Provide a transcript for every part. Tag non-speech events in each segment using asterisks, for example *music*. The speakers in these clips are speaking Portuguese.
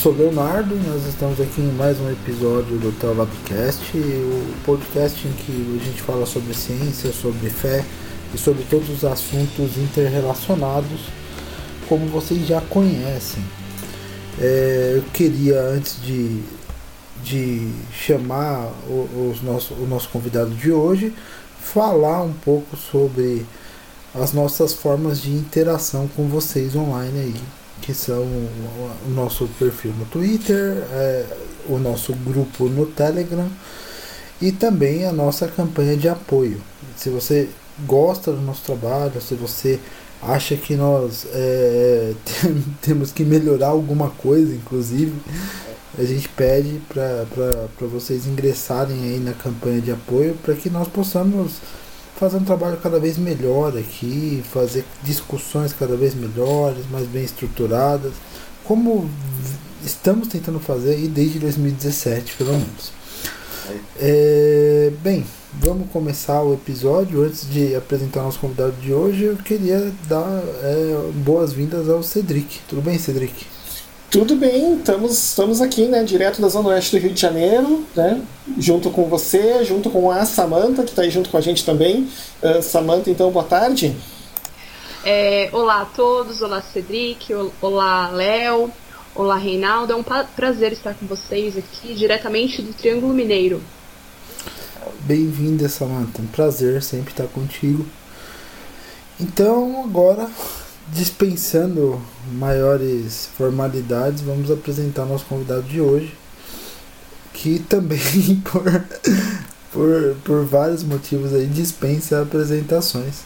sou Leonardo nós estamos aqui em mais um episódio do Teolabcast, o podcast em que a gente fala sobre ciência, sobre fé e sobre todos os assuntos interrelacionados, como vocês já conhecem. É, eu queria, antes de, de chamar o, os nosso, o nosso convidado de hoje, falar um pouco sobre as nossas formas de interação com vocês online aí que são o nosso perfil no Twitter, é, o nosso grupo no Telegram e também a nossa campanha de apoio. Se você gosta do nosso trabalho, se você acha que nós é, *laughs* temos que melhorar alguma coisa, inclusive, a gente pede para vocês ingressarem aí na campanha de apoio para que nós possamos fazer um trabalho cada vez melhor aqui, fazer discussões cada vez melhores, mais bem estruturadas, como estamos tentando fazer aí desde 2017, pelo menos. É, bem, vamos começar o episódio. Antes de apresentar nosso convidado de hoje, eu queria dar é, boas-vindas ao Cedric. Tudo bem, Cedric? Tudo bem, estamos, estamos aqui, né, direto da Zona Oeste do Rio de Janeiro, né, junto com você, junto com a Samanta, que está aí junto com a gente também. Uh, Samanta, então, boa tarde. É, olá a todos, olá Cedric, olá Léo, olá Reinaldo, é um prazer estar com vocês aqui, diretamente do Triângulo Mineiro. Bem-vinda, Samanta, um prazer sempre estar contigo. Então, agora dispensando maiores formalidades, vamos apresentar nosso convidado de hoje, que também *laughs* por, por, por vários motivos aí dispensa apresentações.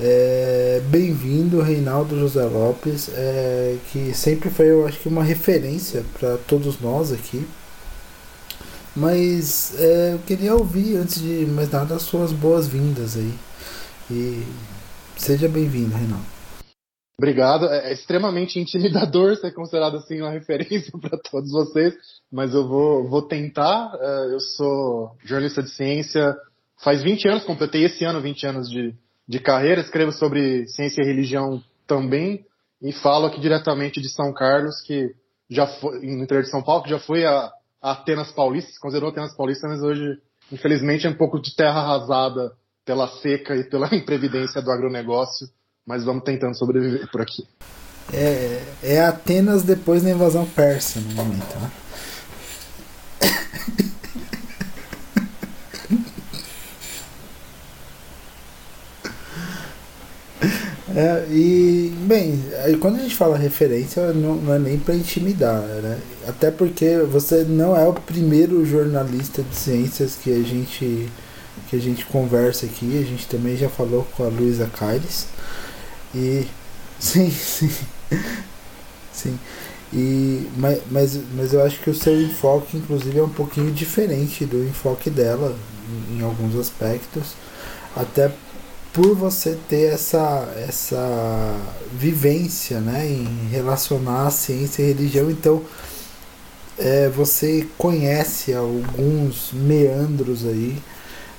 É, Bem-vindo, Reinaldo José Lopes, é, que sempre foi, eu acho que, uma referência para todos nós aqui. Mas é, eu queria ouvir, antes de mais nada, as suas boas-vindas aí. E seja bem-vindo, Reinaldo. Obrigado. É, é extremamente intimidador ser considerado assim uma *laughs* referência para todos vocês, mas eu vou, vou tentar. É, eu sou jornalista de ciência faz 20 anos, completei esse ano 20 anos de, de carreira, escrevo sobre ciência e religião também e falo aqui diretamente de São Carlos, que já foi, no interior de São Paulo, que já foi a, a Atenas Paulista, se considerou Atenas Paulista, mas hoje, infelizmente, é um pouco de terra arrasada pela seca e pela *laughs* imprevidência do agronegócio mas vamos tentando sobreviver por aqui. É, é Atenas depois da invasão persa no momento, né? *laughs* É, e, bem, quando a gente fala referência, não, não é nem para intimidar, né? Até porque você não é o primeiro jornalista de ciências que a gente que a gente conversa aqui. A gente também já falou com a Luísa Caires. E sim, sim. sim. E, mas, mas, mas eu acho que o seu enfoque, inclusive, é um pouquinho diferente do enfoque dela em, em alguns aspectos. Até por você ter essa, essa vivência né, em relacionar a ciência e religião, então é, você conhece alguns meandros aí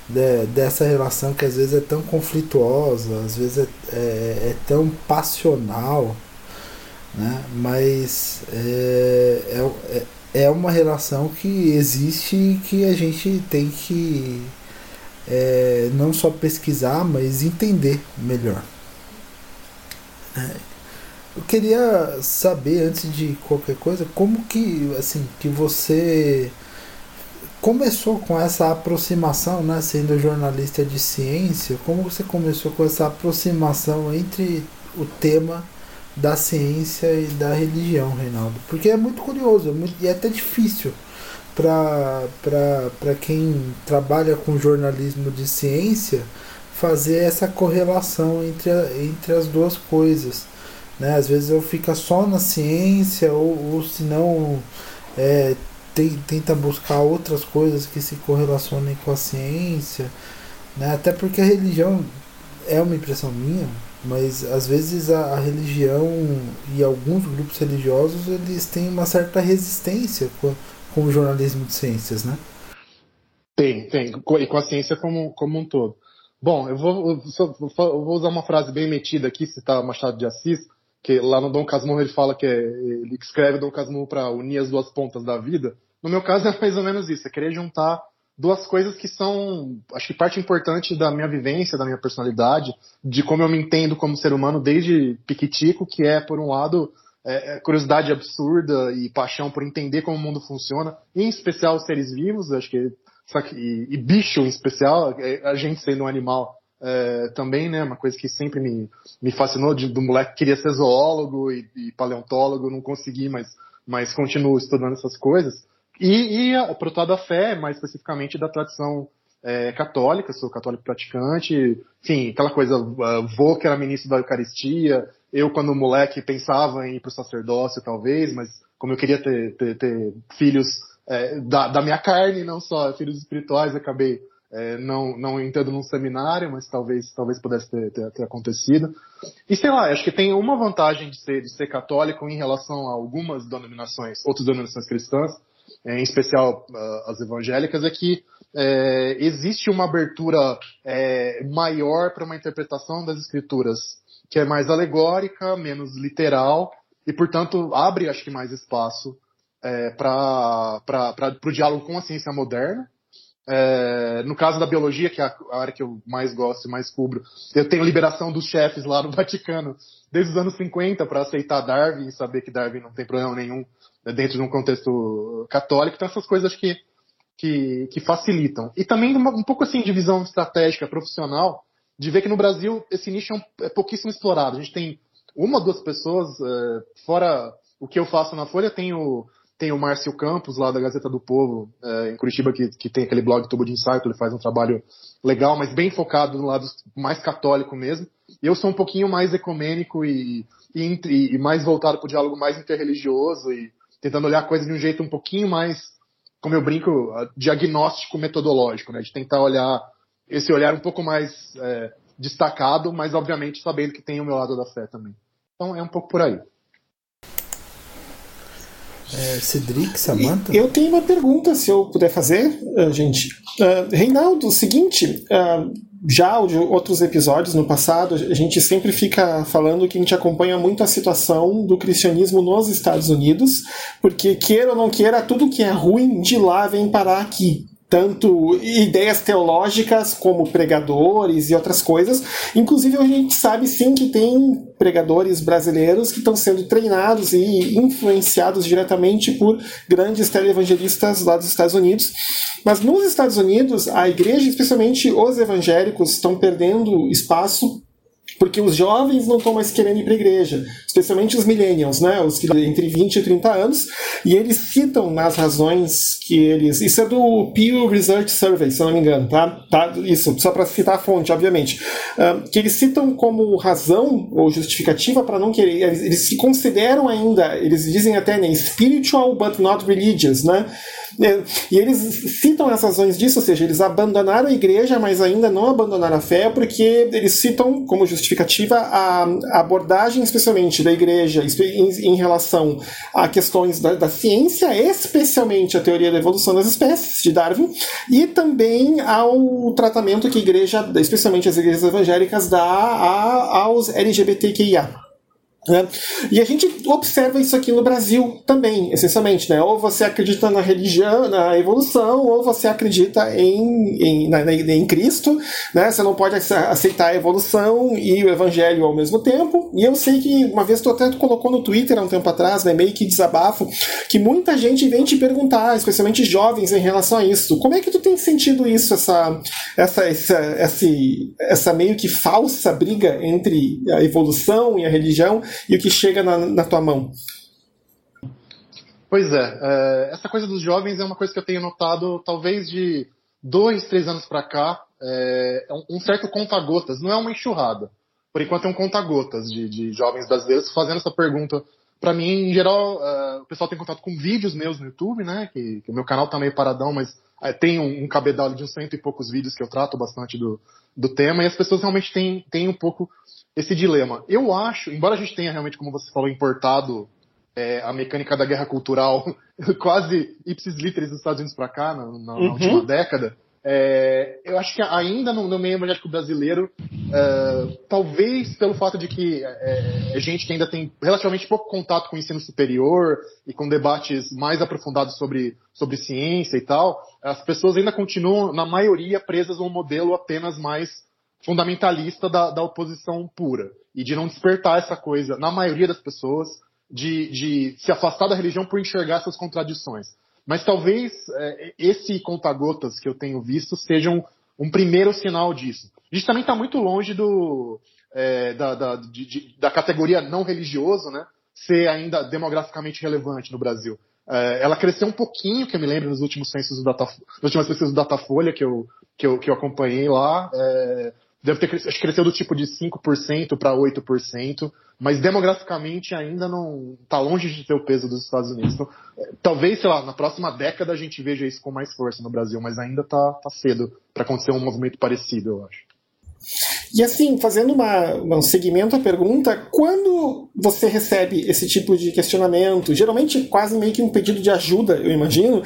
de, dessa relação que às vezes é tão conflituosa, às vezes é, é, é tão passional, né? mas é, é, é, é uma relação que existe e que a gente tem que é, não só pesquisar, mas entender melhor. É, eu queria saber antes de qualquer coisa como que assim que você começou com essa aproximação, né, sendo jornalista de ciência, como você começou com essa aproximação entre o tema da ciência e da religião, Reinaldo? Porque é muito curioso é muito, e é até difícil para quem trabalha com jornalismo de ciência fazer essa correlação entre, a, entre as duas coisas. Né? Às vezes eu fico só na ciência, ou, ou se não. É, tem, tenta buscar outras coisas que se correlacionem com a ciência, né? até porque a religião é uma impressão minha, mas às vezes a, a, religião e alguns grupos religiosos eles têm uma certa resistência com, com o jornalismo de ciências, né? Tem, tem, e com a ciência como, como um todo. Bom, eu vou, eu vou usar uma frase bem metida aqui, citar Machado de Assis, que lá no Dom Casmurro ele fala que é, ele escreve Dom Casmurro para unir as duas pontas da vida. No meu caso *laughs* é mais ou menos isso, é querer juntar duas coisas que são, acho que parte importante da minha vivência, da minha personalidade, de como eu me entendo como ser humano desde piquitico, que é, por um lado, é, é curiosidade absurda e paixão por entender como o mundo funciona, em especial seres vivos, acho que, e, e bicho em especial, é, a gente sendo um animal é, também, né, uma coisa que sempre me, me fascinou, de, do moleque que queria ser zoólogo e, e paleontólogo, não consegui, mas, mas continuo estudando essas coisas. E, e a, pro da fé, mais especificamente da tradição é, católica, sou católico praticante, enfim, aquela coisa, uh, vô que era ministro da Eucaristia, eu quando moleque pensava em ir pro sacerdócio talvez, mas como eu queria ter, ter, ter filhos é, da, da, minha carne, não só filhos espirituais, acabei é, não, não entrando num seminário, mas talvez, talvez pudesse ter, ter, ter, acontecido. E sei lá, acho que tem uma vantagem de ser, de ser católico em relação a algumas denominações, outras denominações cristãs, em especial uh, as evangélicas, é que é, existe uma abertura é, maior para uma interpretação das escrituras que é mais alegórica, menos literal e, portanto, abre, acho que, mais espaço é, para o diálogo com a ciência moderna. É, no caso da biologia, que é a área que eu mais gosto e mais cubro, eu tenho liberação dos chefes lá no *laughs* Vaticano desde os anos 50 para aceitar Darwin e saber que Darwin não tem problema nenhum dentro de um contexto católico. Então, essas coisas que, que, que facilitam. E também uma, um pouco assim de visão estratégica profissional, de ver que no Brasil esse nicho é, um, é pouquíssimo explorado. A gente tem uma ou duas pessoas, é, fora o que eu faço na Folha, tem o, tem o Márcio Campos, lá da Gazeta do Povo, é, em Curitiba, que, que tem aquele blog Tubo de Ensaio, ele faz um trabalho legal, mas bem focado no lado mais católico mesmo. Eu sou um pouquinho mais ecumênico e, e, e mais voltado para o diálogo mais interreligioso e tentando olhar a coisa de um jeito um pouquinho mais, como eu brinco, diagnóstico metodológico, né? De tentar olhar esse olhar um pouco mais é, destacado, mas obviamente sabendo que tem o meu lado da fé também. Então é um pouco por aí. É, Cedric, Samantha? Eu tenho uma pergunta, se eu puder fazer, uh, gente. Uh, Reinaldo, seguinte, uh, já de outros episódios no passado, a gente sempre fica falando que a gente acompanha muito a situação do cristianismo nos Estados Unidos, porque queira ou não queira, tudo que é ruim de lá vem parar aqui tanto ideias teológicas como pregadores e outras coisas. Inclusive, a gente sabe sim que tem pregadores brasileiros que estão sendo treinados e influenciados diretamente por grandes televangelistas lá dos Estados Unidos. Mas nos Estados Unidos, a igreja, especialmente os evangélicos, estão perdendo espaço porque os jovens não estão mais querendo ir para a igreja, especialmente os millennials, né, os que entre 20 e 30 anos, e eles citam nas razões que eles, isso é do Pew Research Survey, se eu não me engano, tá? tá? Isso, só para citar a fonte, obviamente, uh, que eles citam como razão ou justificativa para não querer, eles, se consideram ainda, eles dizem até, né, spiritual but not religious, né? É, e eles citam as razões disso, ou seja, eles abandonaram a igreja, mas ainda não abandonaram a fé, porque eles citam como justificativa a abordagem, especialmente da igreja, em, relação a questões da, da ciência, especialmente a teoria da evolução das espécies, de Darwin, e também ao tratamento que a igreja, especialmente as igrejas evangélicas, dá aos LGBTQIA. Né? E a gente observa isso aqui no Brasil também, essencialmente. Né? Ou você acredita na religião, na evolução, ou você acredita em, em, na, em Cristo. Né? Você não pode aceitar a evolução e o evangelho ao mesmo tempo. E eu sei que uma vez tu até colocou no Twitter há um tempo atrás, né, meio que desabafo, que muita gente vem te perguntar, especialmente jovens, em relação a isso. Como é que tu tem sentido isso, essa, essa, essa, essa, essa meio que falsa briga entre a evolução e a religião? E o que chega na, na tua mão. Pois é, é, essa coisa dos jovens é uma coisa que eu tenho notado talvez de dois, três anos para cá, é, é um certo conta-gotas, não é uma enxurrada. Por enquanto é um conta-gotas de, de, jovens brasileiros fazendo essa pergunta. Para mim, em geral, é, o pessoal tem contato com vídeos meus no YouTube, né? Que, que o meu canal tá meio paradão, mas tem um, um cabedal de uns cento e poucos vídeos que eu trato bastante do, do tema, e as pessoas realmente têm, têm um pouco esse dilema. Eu acho, embora a gente tenha realmente, como você falou, importado é, a mecânica da guerra cultural *laughs* quase ipsis literis dos Estados Unidos para cá, na, na, uhum. última década, É, eu acho que ainda no, no meio evangélico brasileiro, é, talvez pelo fato de que é, é, gente que ainda tem relativamente pouco contato com o ensino superior e com debates mais aprofundados sobre, sobre ciência e tal, as pessoas ainda continuam, na maioria, presas a um modelo apenas mais fundamentalista da, da oposição pura e de não despertar essa coisa, na maioria das pessoas, de, de se afastar da religião por enxergar essas contradições. Mas talvez é, esse conta-gotas que eu tenho visto seja um, primeiro sinal disso. A gente também está muito longe do, é, da, da, de, de, da, categoria não religioso, né? Ser ainda demograficamente relevante no Brasil. É, ela cresceu um pouquinho, que eu me lembro, nos últimos censos do Data, nas últimas pesquisas do Datafolha que eu, que eu, que eu acompanhei lá. É, deve ter crescido, do tipo de 5% para 8%, mas demograficamente ainda não está longe de ter o peso dos Estados Unidos. Então, é, talvez, sei lá, na próxima década a gente veja isso com mais força no Brasil, mas ainda está tá cedo para acontecer um movimento parecido, eu acho. E assim, fazendo uma, um segmento à pergunta, quando você recebe esse tipo de questionamento, geralmente quase meio que um pedido de ajuda, eu imagino,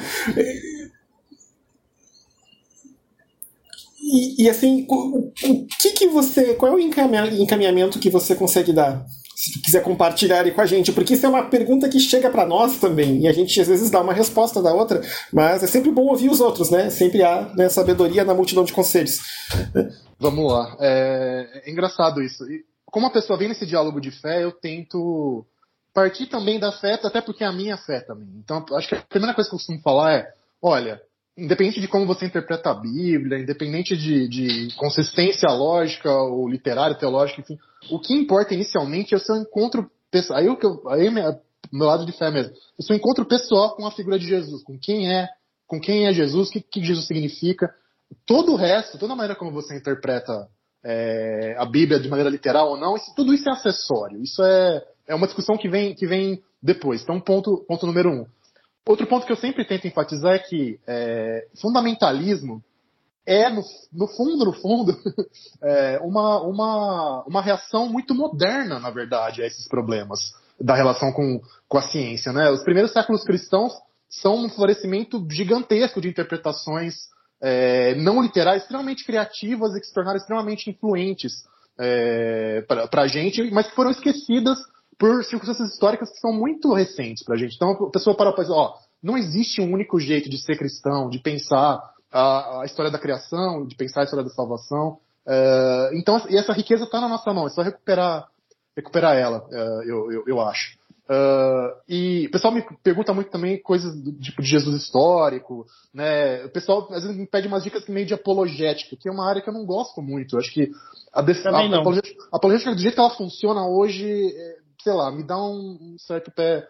E, e assim, o, o, que que você. Qual é o encaminhamento que você consegue dar? Se quiser compartilhar aí com a gente, porque isso é uma pergunta que chega para nós também, e a gente às vezes dá uma resposta da outra, mas é sempre bom ouvir os outros, né? Sempre há né, sabedoria na multidão de conselhos. Vamos lá. É, é engraçado isso. E como a pessoa vem nesse diálogo de fé, eu tento partir também da fé, até porque é a minha fé também. Então, acho que a primeira coisa que eu costumo falar é: olha, independente de como você interpreta a Bíblia, independente de, de consistência lógica ou literária, teológica, enfim, o que importa inicialmente é o seu encontro pessoal. Aí, eu, aí minha, meu lado de fé mesmo. O seu encontro pessoal com a figura de Jesus, com quem é, com quem é Jesus, o que, que Jesus significa. Todo o resto, toda a maneira como você interpreta é, a Bíblia de maneira literal ou não, isso, tudo isso é acessório. Isso é, é uma discussão que vem, que vem depois. Então, ponto, ponto número um. Outro ponto que eu sempre tento enfatizar é que é, fundamentalismo é, no, no, fundo, no fundo, *laughs* é uma, uma, uma reação muito moderna, na verdade, a esses problemas da relação com, com a ciência. Né? Os primeiros séculos cristãos são um florescimento gigantesco de interpretações é, não literais, extremamente criativas e que se tornaram extremamente influentes é, para a gente, mas que foram esquecidas por circunstâncias históricas que são muito recentes para a gente. Então a pessoa para pensar, ó, não existe um único jeito de ser cristão, de pensar a, a história da criação, de pensar a história da salvação. Uh, então, e essa riqueza está na nossa mão, é só recuperar, recuperar ela, uh, eu, eu, eu, acho. Uh, e o pessoal me pergunta muito também coisas do tipo de Jesus histórico, né? O pessoal às vezes me pede umas dicas meio de apologética, que é uma área que eu não gosto muito. Eu acho que a, a, a, apologética, a apologética do jeito que ela funciona hoje sei lá, me dá um, certo pé,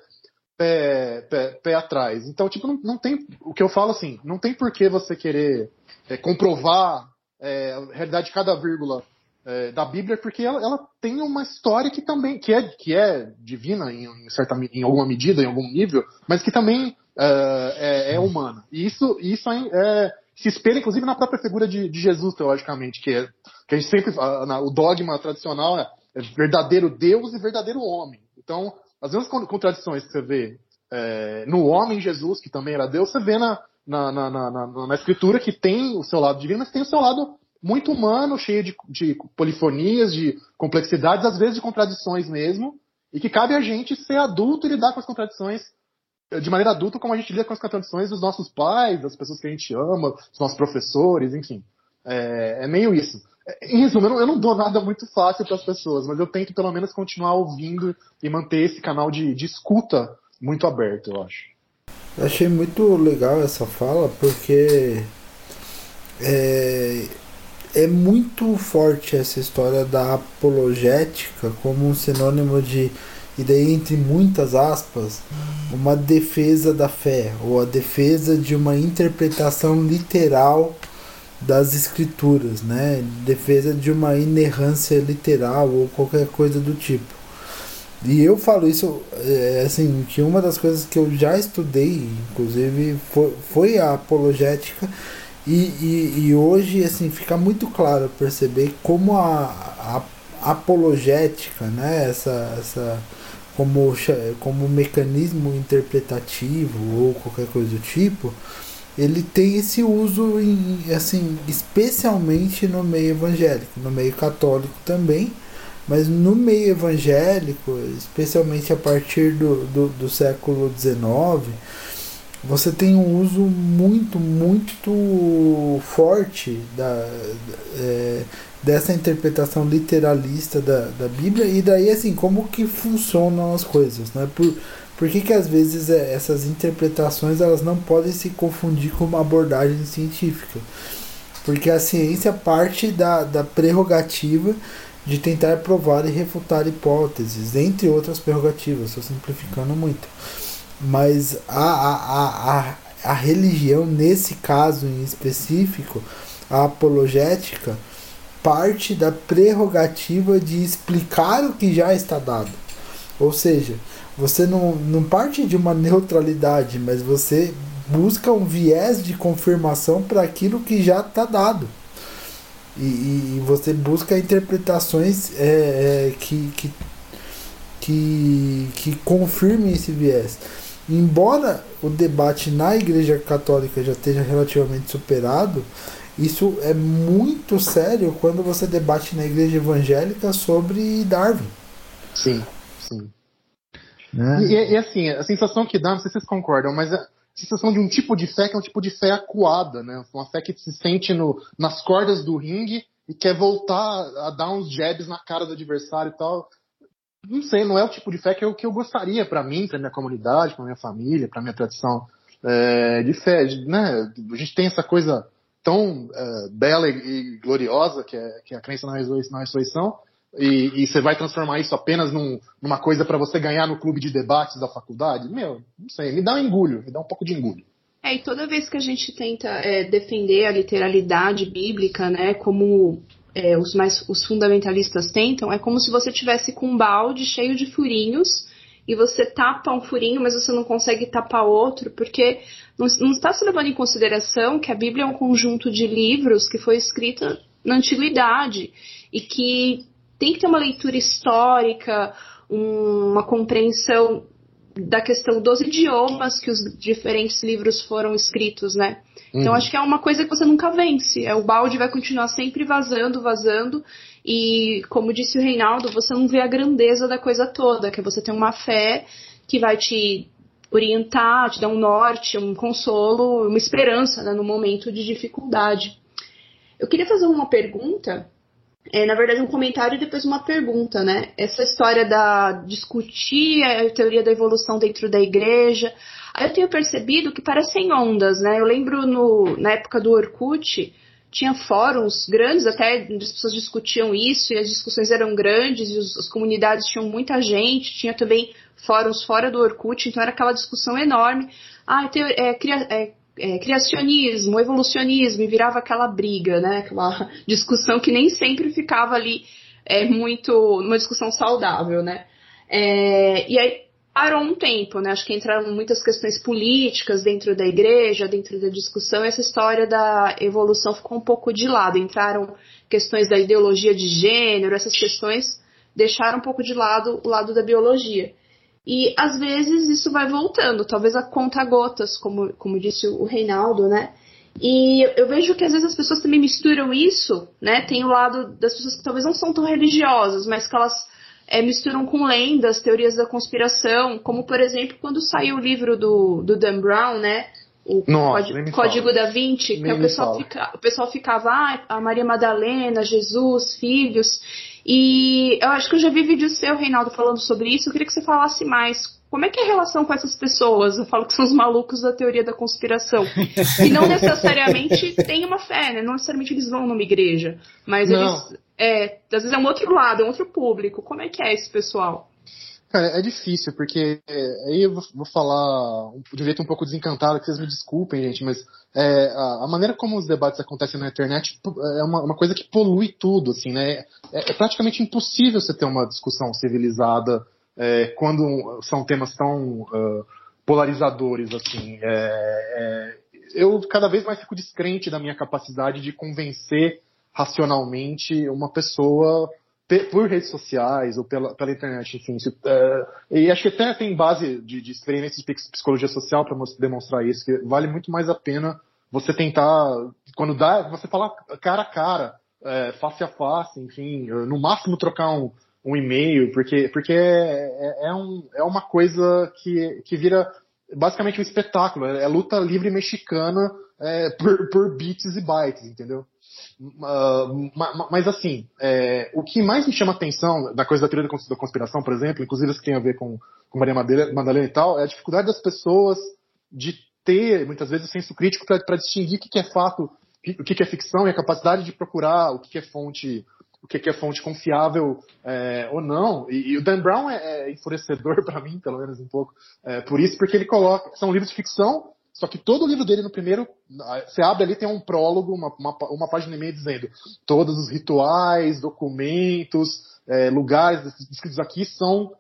pé, pé, pé atrás. Então, tipo, não, não tem. O que eu falo assim, não tem por que você querer é, comprovar é, a realidade de cada vírgula é, da Bíblia, porque ela, ela, tem uma história que também que é, que é divina em, em, certa, em alguma medida, em algum nível, mas que também é, é, é humana. E isso, isso é, se espelha, inclusive, na própria figura de, de Jesus, teologicamente, que, é, que a gente sempre. A, o dogma tradicional é é verdadeiro Deus e verdadeiro homem. Então, as mesmas contradições que você vê é, no homem Jesus, que também era Deus, você vê na, na, na, na, na Escritura que tem o seu lado divino, mas tem o seu lado muito humano, cheio de, de polifonias, de complexidades, às vezes de contradições mesmo, e que cabe a gente ser adulto e lidar com as contradições é, de maneira adulta, como a gente lida com as contradições dos nossos pais, das pessoas que a gente ama, dos nossos professores, enfim. É, é meio isso. Em resumo, eu não, eu não dou nada muito fácil para as pessoas, mas eu tento pelo menos continuar ouvindo e manter esse canal de, de escuta muito aberto, eu acho. Achei muito legal essa fala porque é, é muito forte essa história da apologética como um sinônimo de, e daí entre muitas aspas, uma defesa da fé ou a defesa de uma interpretação literal das escrituras, né? Defesa de uma inerrância literal ou qualquer coisa do tipo. E eu falo isso, é, assim, que uma das coisas que eu já estudei, inclusive, foi, foi a apologética, e, e, e, hoje, assim, fica muito claro perceber como a, a apologética, né, essa, essa, como, como mecanismo interpretativo ou qualquer coisa do tipo, ele tem esse uso em, assim, especialmente no meio evangélico, no meio católico também, mas no meio evangélico, especialmente a partir do, do, do século XIX, você tem um uso muito, muito forte da, é, dessa interpretação literalista da, da Bíblia e daí assim como que funcionam as coisas, né? Por, por que, que às vezes é, essas interpretações elas não podem se confundir com uma abordagem científica? Porque a ciência parte da, da prerrogativa de tentar provar e refutar hipóteses, entre outras prerrogativas, estou simplificando muito. Mas a, a, a, a, religião, nesse caso em específico, a apologética, parte da prerrogativa de explicar o que já está dado. Ou seja, você não, não parte de uma neutralidade, mas você busca um viés de confirmação para aquilo que já está dado. E, e, você busca interpretações é, é, que, que, que, que confirmem esse viés. Embora o debate na Igreja Católica já esteja relativamente superado, isso é muito sério quando você debate na igreja evangélica sobre Darwin. Sim, sim. Né? E, e, assim, a sensação que dá, não sei se vocês concordam, mas a sensação de um tipo de fé que é um tipo de fé acuada, né? Uma fé que se sente no, nas cordas do ringue e quer voltar a dar uns jabs na cara do adversário e tal. Não sei, não é o tipo de fé que eu, que eu gostaria para mim, para minha comunidade, para minha família, para minha tradição é, de fé, né? A gente tem essa coisa tão uh, bela e, e, gloriosa que é, que é a crença na ressurreição, na ressurreição e, e, você vai transformar isso apenas num, numa coisa para você ganhar no clube de debates da faculdade? Meu, não sei, me dá um engulho, me dá um pouco de engulho. É, e toda vez que a gente tenta é, defender a literalidade bíblica, né, como é, os mais os fundamentalistas tentam, é como se você tivesse com um balde cheio de furinhos e você tapa um furinho, mas você não consegue tapar outro, porque não, não está se levando em consideração que a Bíblia é um conjunto de livros que foi escrita na antiguidade e que tem que ter uma leitura histórica, um, uma compreensão da questão dos idiomas que os diferentes livros foram escritos, né? Então, uhum. Então acho que é uma coisa que você nunca vence. É o balde vai continuar sempre vazando, vazando e como disse o Reinaldo, você não vê a grandeza da coisa toda, que você tem uma fé que vai te orientar, te dar um norte, um consolo, uma esperança né, no momento de dificuldade. Eu queria fazer uma pergunta, é, na verdade um comentário e depois uma pergunta, né? Essa história da discutir a teoria da evolução dentro da igreja, aí eu tenho percebido que parecem ondas, né? Eu lembro no, na época do Orkut, tinha fóruns grandes, até as pessoas discutiam isso, e as discussões eram grandes, e os, as comunidades tinham muita gente, tinha também fóruns fora do Orkut, então era aquela discussão enorme. Ah, é, cria, é, é, criacionismo, evolucionismo, e virava aquela briga, né? Aquela discussão que nem sempre ficava ali é, muito, uma discussão saudável, né? É, e aí parou um tempo, né? Acho que entraram muitas questões políticas dentro da igreja, dentro da discussão, essa história da evolução ficou um pouco de lado. Entraram questões da ideologia de gênero, essas questões deixaram um pouco de lado o lado da biologia. E às vezes isso vai voltando, talvez a conta gotas, como, como disse o Reinaldo, né? E eu vejo que às vezes as pessoas também misturam isso, né? Tem o lado das pessoas que talvez não são tão religiosas, mas que elas é, misturam com lendas, teorias da conspiração, como por exemplo quando saiu o livro do, do Dan Brown, né? O Nossa, Código, Código da Vinci, que o pessoal, fica, o pessoal ficava, ah, a Maria Madalena, Jesus, filhos. E eu acho que eu já vi vídeo seu, Reinaldo, falando sobre isso. Eu queria que você falasse mais. Como é que é a relação com essas pessoas? Eu falo que são os malucos da teoria da conspiração. e não *laughs* necessariamente têm uma fé, né? Não necessariamente eles vão numa igreja. Mas não. eles é, às vezes é um outro lado, é um outro público. Como é que é esse pessoal? Cara, é difícil, porque é, aí eu vou, falar de um jeito um pouco desencantado, que vocês me desculpem, gente, mas é, a, a, maneira como os debates acontecem na internet é uma, uma coisa que polui tudo, assim, né? É, é, praticamente impossível você ter uma discussão civilizada é, quando são temas tão uh, polarizadores, assim. É, é, eu cada vez mais fico descrente da minha capacidade de convencer racionalmente uma pessoa por redes sociais ou pela, pela internet, enfim. Isso, é, e acho que até tem base de, de experiências de psicologia social para demonstrar isso, que vale muito mais a pena você tentar, quando dá, você falar cara a cara, é, face a face, enfim, no máximo trocar um, um e-mail, porque, porque é, é, é, um, é uma coisa que, que vira basicamente um espetáculo, é, é luta livre mexicana é, por, por bits e bytes, entendeu? Uh, mas assim, é, o que mais me chama atenção da coisa da teoria da conspiração, por exemplo, inclusive isso que tem a ver com, com Maria Madalena e tal, é a dificuldade das pessoas de ter, muitas vezes, o senso crítico para distinguir o que, que é fato, o que, que é ficção e a capacidade de procurar o que, que é fonte o que é fonte confiável é, ou não. E, e, o Dan Brown é, é enfurecedor *laughs* para mim, pelo menos um pouco, é, por isso, porque ele coloca, são livros de ficção, só que todo o livro dele no primeiro, você abre ali, tem um prólogo, uma, uma, uma página e meia dizendo todos os rituais, documentos, é, lugares descritos aqui são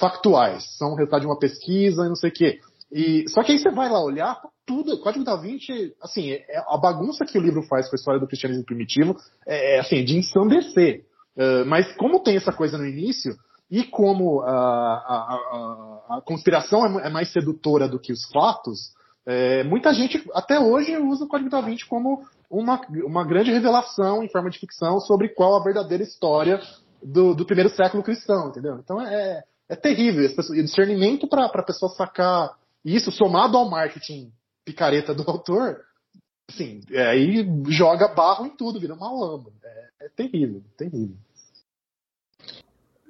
factuais, são resultado de uma pesquisa e não sei o quê. E, só que aí você vai lá olhar, tudo, Código da Vinci, assim, é, a bagunça que o livro faz com a história do cristianismo primitivo é, é assim, de ensandecer. Uh, mas como tem essa coisa no início, e como a, a, a, conspiração é, é, mais sedutora do que os fatos, é, muita gente até hoje usa o Código da Vinci como uma, uma grande revelação em forma de ficção sobre qual a verdadeira história do, do primeiro século cristão, entendeu? Então é, é terrível. E o discernimento para a pessoa sacar isso, somado ao marketing picareta do autor, assim, é, aí joga barro em tudo, vira uma lama. É, é terrível, terrível.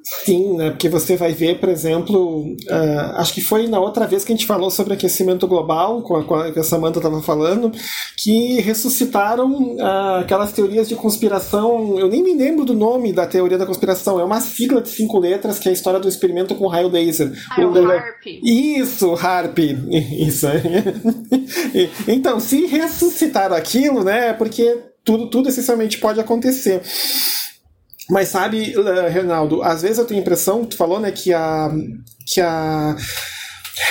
Sim, né? Porque você vai ver, por exemplo, uh, acho que foi na outra vez que a gente falou sobre aquecimento global, com a, com a, que a Samantha estava falando, que ressuscitaram uh, aquelas teorias de conspiração. Eu nem me lembro do nome da teoria da conspiração, é uma sigla de cinco letras que é a história do experimento com raio laser. Ah, o HARP. Isso, HARP. *laughs* Isso. *laughs* então, se ressuscitaram aquilo, né? É porque tudo, tudo essencialmente pode acontecer. Mas sabe, Reinaldo, às vezes eu tenho a impressão, tu falou, né, que a. que a.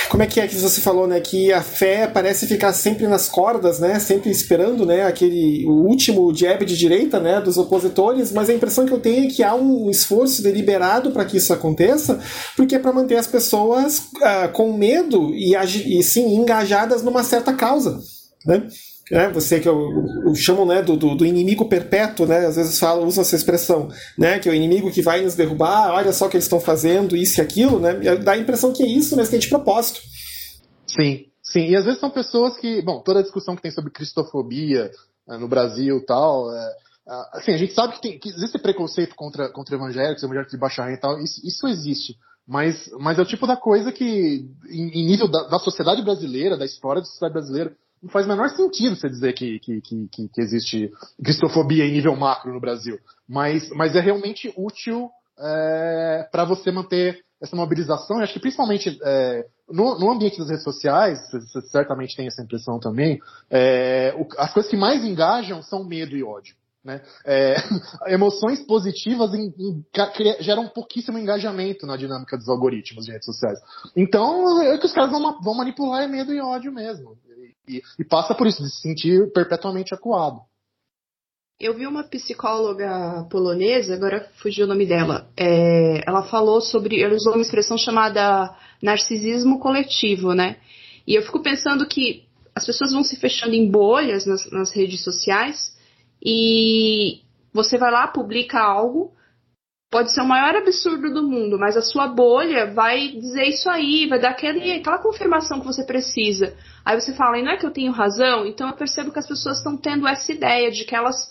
Como é que é que você falou, né? Que a fé parece ficar sempre nas cordas, né? Sempre esperando, né? Aquele o último jab de direita, né? Dos opositores. Mas a impressão que eu tenho é que há um esforço deliberado para que isso aconteça, porque é para manter as pessoas uh, com medo e, e sim engajadas numa certa causa, né? Né, você que eu, eu chamo né, do, do, inimigo perpétuo, né, às vezes fala, usam essa expressão, né, que é o inimigo que vai nos derrubar, olha só o que eles estão fazendo, isso e aquilo, né, dá a impressão que é isso, mas que é de propósito. Sim, sim, e às vezes são pessoas que, bom, toda a discussão que tem sobre cristofobia uh, no Brasil e tal, uh, assim, a gente sabe que, tem, que existe preconceito contra, contra evangélicos, evangélicos de baixa renda e tal, isso, isso existe. Mas, mas é o tipo da coisa que, em, em nível da, da sociedade brasileira, da história da sociedade brasileira, não faz o menor sentido você dizer que, que, que, que, existe cristofobia em nível macro no Brasil. Mas, mas é realmente útil é, para você manter essa mobilização. Acho que principalmente é, no, no, ambiente das redes sociais, você certamente tem essa impressão também, é, o, as coisas que mais engajam são medo e ódio. Né? É, *laughs* emoções positivas em, em, geram pouquíssimo engajamento na dinâmica dos algoritmos de redes sociais. Então, é que os caras vão, vão manipular é medo e ódio mesmo. E, e passa por isso, de se sentir perpetuamente acuado. Eu vi uma psicóloga polonesa, agora fugiu o nome dela. É, ela falou sobre. Ela usou uma expressão chamada narcisismo coletivo, né? E eu fico pensando que as pessoas vão se fechando em bolhas nas, nas redes sociais e você vai lá, publica algo, pode ser o maior absurdo do mundo, mas a sua bolha vai dizer isso aí, vai dar aquele, aquela confirmação que você precisa. Aí você fala, e não é que eu tenho razão? Então eu percebo que as pessoas estão tendo essa ideia de que elas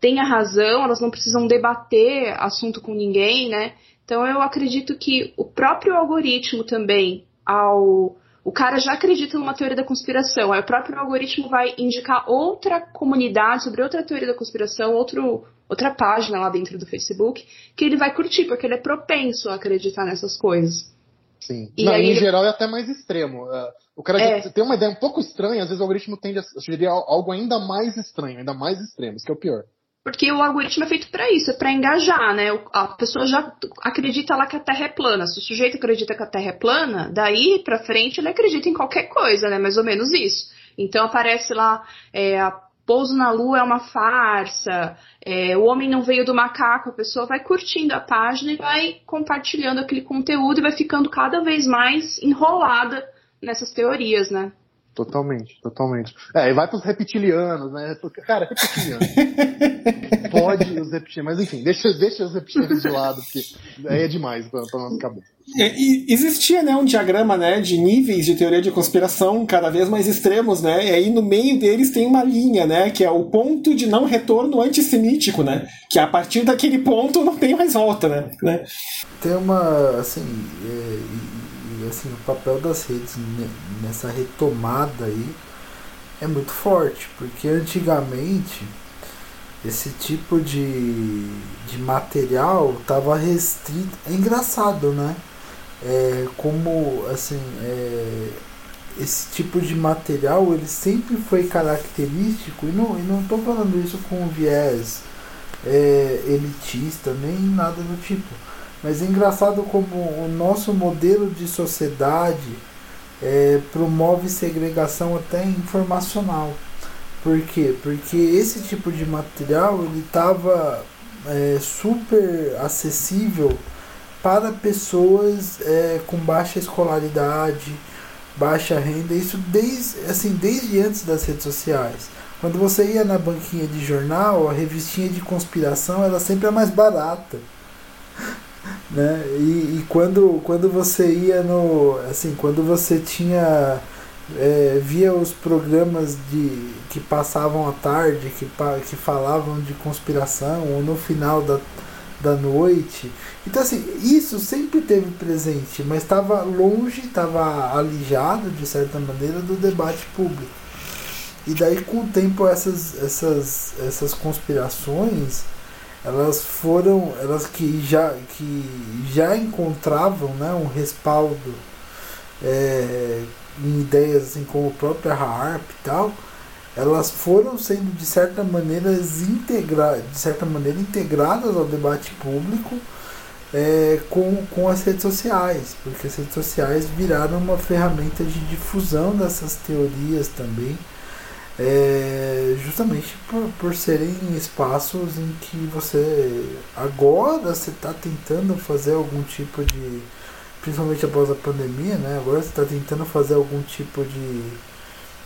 têm a razão, elas não precisam debater assunto com ninguém, né? Então eu acredito que o próprio algoritmo também, ao o cara já acredita numa teoria da conspiração, aí o próprio algoritmo vai indicar outra comunidade sobre outra teoria da conspiração, outro, outra página lá dentro do Facebook, que ele vai curtir, porque ele é propenso a acreditar nessas coisas. Sim. E Não, aí, em geral é até mais extremo. É, o cara é. tem uma ideia um pouco estranha, às vezes o algoritmo tende a sugerir algo ainda mais estranho, ainda mais extremo, isso que é o pior. Porque o algoritmo é feito para isso, é para engajar, né? A pessoa já acredita lá que a Terra é plana. Se o sujeito acredita que a Terra é plana, daí para frente ele acredita em qualquer coisa, né? Mais ou menos isso. Então aparece lá é, a pouso na lua é uma farsa, é, o homem não veio do macaco, a pessoa vai curtindo a página e vai compartilhando aquele conteúdo e vai ficando cada vez mais enrolada nessas teorias, né? Totalmente, totalmente. É, e vai pros reptilianos, né? Cara, reptiliano. *laughs* Pode os reptilianos, mas enfim, deixa, deixa os reptilianos de lado, porque aí é demais pra, pra nossa cabeça. E, existia né, um diagrama né, de níveis de teoria de conspiração cada vez mais extremos, né? E aí no meio deles tem uma linha, né? Que é o ponto de não retorno antissemítico, né? Que a partir daquele ponto não tem mais volta, né? né? Tem uma, assim, é assim, o papel das redes nessa retomada aí é muito forte, porque antigamente esse tipo de, de material estava restrito. É engraçado, né? É, como assim é, esse tipo de material ele sempre foi característico e não, e não estou falando isso com viés é, elitista nem nada do tipo mas é engraçado como o nosso modelo de sociedade é, promove segregação até informacional. Por quê? Porque esse tipo de material ele estava é, super acessível para pessoas é, com baixa escolaridade, baixa renda, isso desde, assim, desde antes das redes sociais. Quando você ia na banquinha de jornal, a revistinha de conspiração era sempre a mais barata né? E, e, quando, quando você ia no. Assim, quando você tinha. É, via os programas de, que passavam à tarde, que, que falavam de conspiração, ou no final da, da noite. Então, assim, isso sempre teve presente, mas estava longe, estava alijado, de certa maneira, do debate público. E daí, com o tempo, essas, essas, essas conspirações elas foram elas que já que já encontravam né, um respaldo é, em ideias assim como a própria Harp e tal elas foram sendo de certa maneira de certa maneira integradas ao debate público é, com, com as redes sociais porque as redes sociais viraram uma ferramenta de difusão dessas teorias também é, justamente por, por serem espaços em que você agora você está tentando fazer algum tipo de principalmente após a pandemia né agora você está tentando fazer algum tipo de,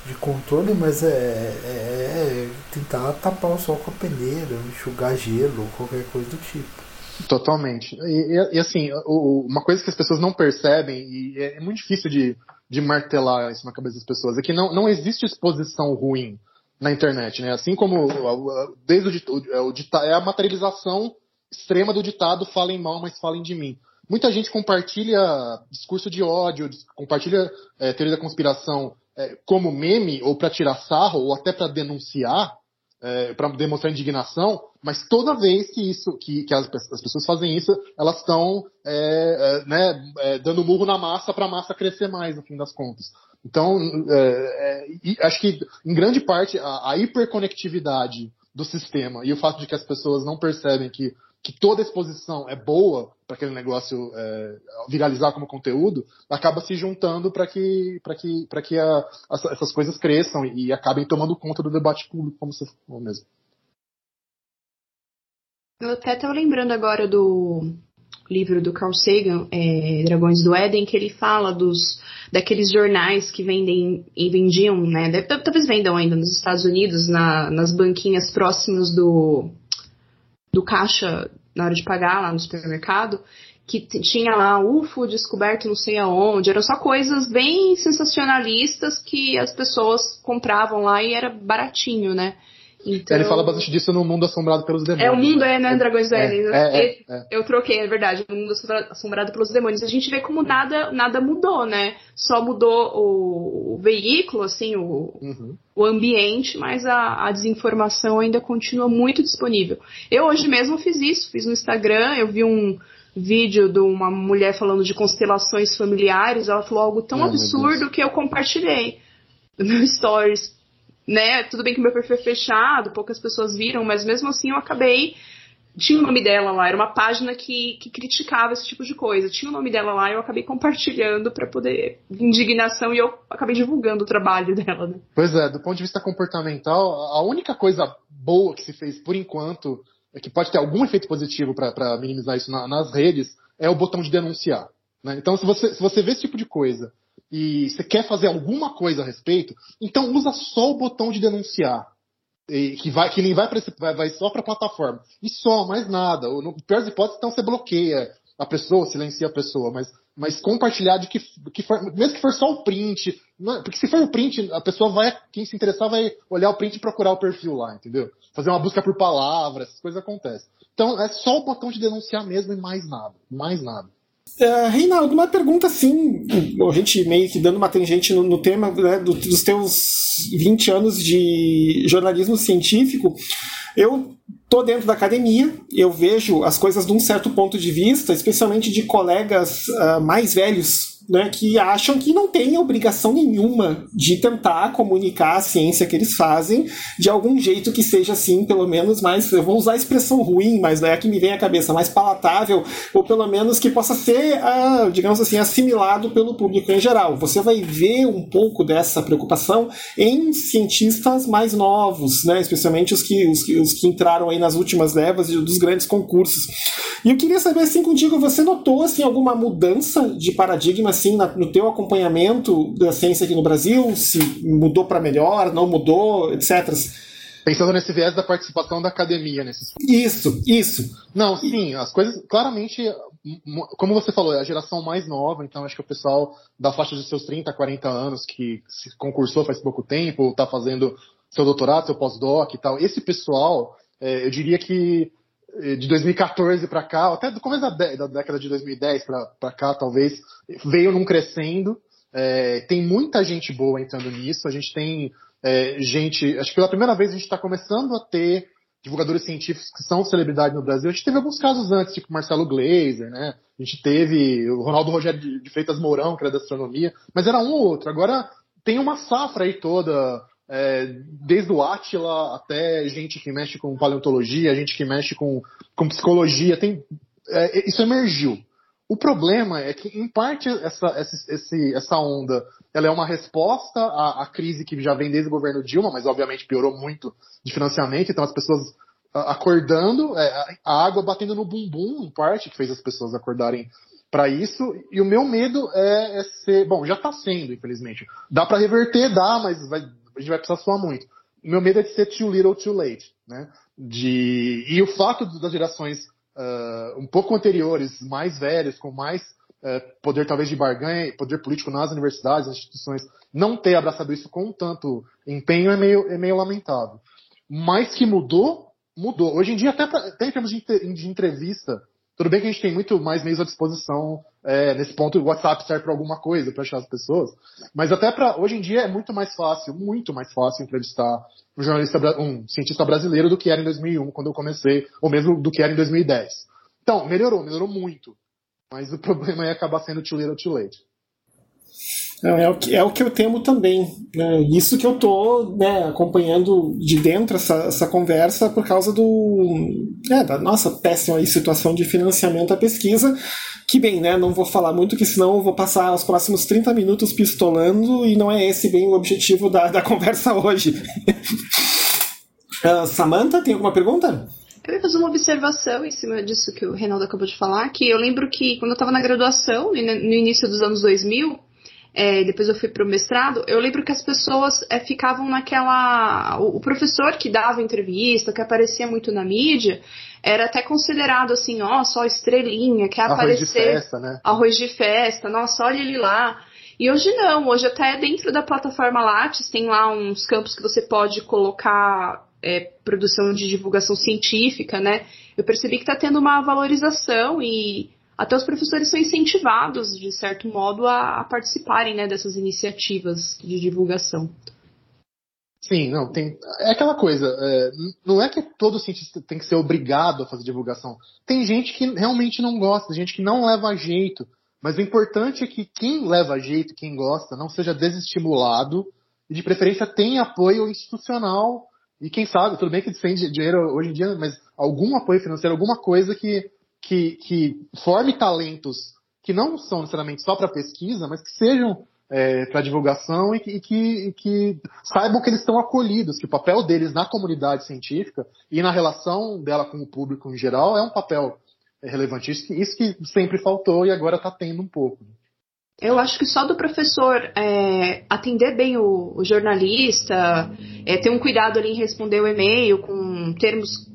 de controle mas é, é, é, tentar tapar o sol com a peneira enxugar gelo qualquer coisa do tipo Totalmente. E, e, assim, uma coisa que as pessoas não percebem, e é, é muito difícil de, de martelar isso na cabeça das pessoas. É que não, não existe exposição ruim na internet, né? Assim como desde o, o, o, é a materialização extrema do ditado falem mal, mas falem de mim. Muita gente compartilha discurso de ódio, compartilha é, teoria da conspiração é, como meme ou para tirar sarro ou até para denunciar, é, para demonstrar indignação, mas toda vez que isso, que, que as, as pessoas fazem isso, elas estão é, é, né, é, dando murro na massa para a massa crescer mais, no fim das contas. Então, é, é, acho que em grande parte a, a hiperconectividade do sistema e o fato de que as pessoas não percebem que que toda exposição é boa para aquele negócio é, viralizar como conteúdo, acaba se juntando para que, pra que, pra que a, essas coisas cresçam e acabem tomando conta do debate público, como você falou mesmo. Eu até estava lembrando agora do livro do Carl Sagan, é, Dragões do Éden, que ele fala dos daqueles jornais que vendem e vendiam, né? Talvez vendam ainda nos Estados Unidos, na, nas banquinhas próximas do do caixa na hora de pagar lá no supermercado, que tinha lá UFO descoberto não sei aonde, eram só coisas bem sensacionalistas que as pessoas compravam lá e era baratinho, né? Então, ele fala bastante disso no Mundo Assombrado pelos Demônios. É, o mundo é, né, Dragões é, Aliens. É, é, é, Eu troquei, é verdade, o Mundo Assombrado pelos Demônios. A gente vê como nada, nada mudou, né? Só mudou o, o veículo, assim, o, uhum. o ambiente, mas a, a, desinformação ainda continua muito disponível. Eu hoje mesmo fiz isso, fiz no Instagram, eu vi um vídeo de uma mulher falando de constelações familiares, ela falou algo tão absurdo que eu compartilhei no meu stories né? Tudo bem que meu perfil é fechado, poucas pessoas viram, mas mesmo assim eu acabei. Tinha o nome dela lá, era uma página que, que criticava esse tipo de coisa. Tinha o nome dela lá e eu acabei compartilhando para poder. indignação e eu acabei divulgando o trabalho *laughs* dela, né? Pois é, do ponto de vista comportamental, a única coisa boa que se fez por enquanto, é que pode ter algum efeito positivo para minimizar isso na, nas redes, é o botão de denunciar. Né? Então, se você, se você vê esse tipo de coisa e você quer fazer alguma coisa a respeito, então usa só o botão de denunciar. que, vai, que nem vai, pra, vai, vai só para a plataforma. E só, mais nada. No pior das hipóteses, então você bloqueia a pessoa, silencia a pessoa, mas, mas compartilhar de que, que for, mesmo que for só o print, é, porque se for o print, a pessoa vai, quem se interessar vai olhar o print e procurar o perfil lá, entendeu? Fazer uma busca por palavras, essas coisas acontecem. Então é só o botão de denunciar mesmo e mais nada, mais nada. Uh, Reinaldo, uma pergunta assim, a gente meio que dando uma tangente no, no tema né, do, dos teus 20 anos de jornalismo científico. Eu tô dentro da academia, eu vejo as coisas de um certo ponto de vista, especialmente de colegas uh, mais velhos né, que acham que não tem obrigação nenhuma de tentar comunicar a ciência que eles fazem de algum jeito que seja assim, pelo menos mais, eu vou usar a expressão ruim, mas é a que me vem à cabeça, mais palatável, ou pelo menos que possa ser, ah, digamos assim, assimilado pelo público em geral. Você vai ver um pouco dessa preocupação em cientistas mais novos, né, especialmente os que, os, os que entraram aí nas últimas levas dos grandes concursos. E eu queria saber assim contigo, você notou assim alguma mudança de paradigma assim na, no teu acompanhamento da ciência aqui no Brasil? Se mudou para melhor, não mudou, etc. Pensando nesse viés da participação da academia nesses. Isso, isso. Não, sim, as coisas claramente, como você falou, é a geração mais nova, então acho que o pessoal da faixa de seus 30, 40 anos que se concursou faz pouco tempo, está fazendo seu doutorado, seu pós-doc e tal, esse pessoal, é, eu diria que eh, de 2014 para cá, até do começo da, da década de 2010 para cá, talvez, veio num crescendo. É, tem muita gente boa entrando nisso. A gente tem é, gente. Acho que pela primeira vez a gente está começando a ter divulgadores científicos que são celebridade no Brasil. A gente teve alguns casos antes, tipo Marcelo Gleiser, né? A gente teve o Ronaldo Rogério de Freitas Mourão, que era da astronomia, mas era um ou outro. Agora tem uma safra aí toda é, desde o Átila até gente que mexe com paleontologia, gente que mexe com, com psicologia, tem, é, isso emergiu. O problema é que, em parte, essa, essa, essa onda ela é uma resposta à, à, crise que já vem desde o governo Dilma, mas obviamente piorou muito de financiamento, então as pessoas acordando, é, a água batendo no bumbum, em parte, que fez as pessoas acordarem para isso. E o meu medo é, é ser. Bom, já está sendo, infelizmente. Dá para reverter, dá, mas vai, a gente vai precisar suar muito. O meu medo é de ser too little, too late, né? De, e o fato das gerações uh, um pouco anteriores, mais velhas, com mais uh, poder talvez de barganha, poder político nas universidades, nas instituições, não ter abraçado isso com tanto empenho é meio, é meio lamentável. Mas que mudou, mudou. Hoje em dia, até, pra, até em termos de, de entrevista, tudo bem que a gente tem muito mais meios à disposição. É, nesse ponto, o WhatsApp serve para alguma coisa, para achar as pessoas. Mas até para hoje em dia é muito mais fácil, muito mais fácil entrevistar um jornalista, um cientista brasileiro do que era em 2001, quando eu comecei, ou mesmo do que era em 2010. Então, melhorou, melhorou muito. Mas o *laughs* problema é acabar sendo too little too late. É o, que, é o que eu temo também. Né? Isso que eu estou né, acompanhando de dentro essa, essa conversa por causa do é, da nossa péssima situação de financiamento à pesquisa. Que bem, né? Não vou falar muito, que senão eu vou passar os próximos 30 minutos pistolando e não é esse bem o objetivo da, da *laughs* conversa hoje. uh, Samantha, tem alguma pergunta? Eu ia fazer uma observação em cima disso que o Reinaldo acabou de falar, que eu lembro que quando eu estava na graduação, no início dos anos 2000, é, depois eu fui para o mestrado, eu lembro que as pessoas é, ficavam naquela. O, o, professor que dava entrevista, que aparecia muito na mídia, era até considerado assim, ó, só estrelinha, quer arroz aparecer. Arroz de festa, né? Arroz de festa, nossa, olha ele lá. E hoje não, hoje até dentro da plataforma Lattes tem lá uns campos que você pode colocar é, produção de divulgação científica, né? Eu percebi que está tendo uma valorização e até os professores são incentivados, de certo modo, a, a participarem né, dessas iniciativas de divulgação. Sim, não, tem. É aquela coisa, é, não é que todo cientista tem que ser obrigado a fazer divulgação. Tem gente que realmente não gosta, gente que não leva jeito. Mas o importante é que quem leva jeito, quem gosta, não seja desestimulado e de preferência tenha apoio institucional. E quem sabe, tudo bem que sem dinheiro hoje em dia, mas algum apoio financeiro, alguma coisa que que, que forme talentos que não são necessariamente só para pesquisa, mas que sejam é, para divulgação e que, e, que, e que, saibam que eles estão acolhidos, que o papel deles na comunidade científica e na relação dela com o público em geral é um papel relevante. Isso, isso que sempre faltou e agora está tendo um pouco. Eu acho que só do professor é, atender bem o, o jornalista, é, ter um cuidado ali em responder o e-mail com termos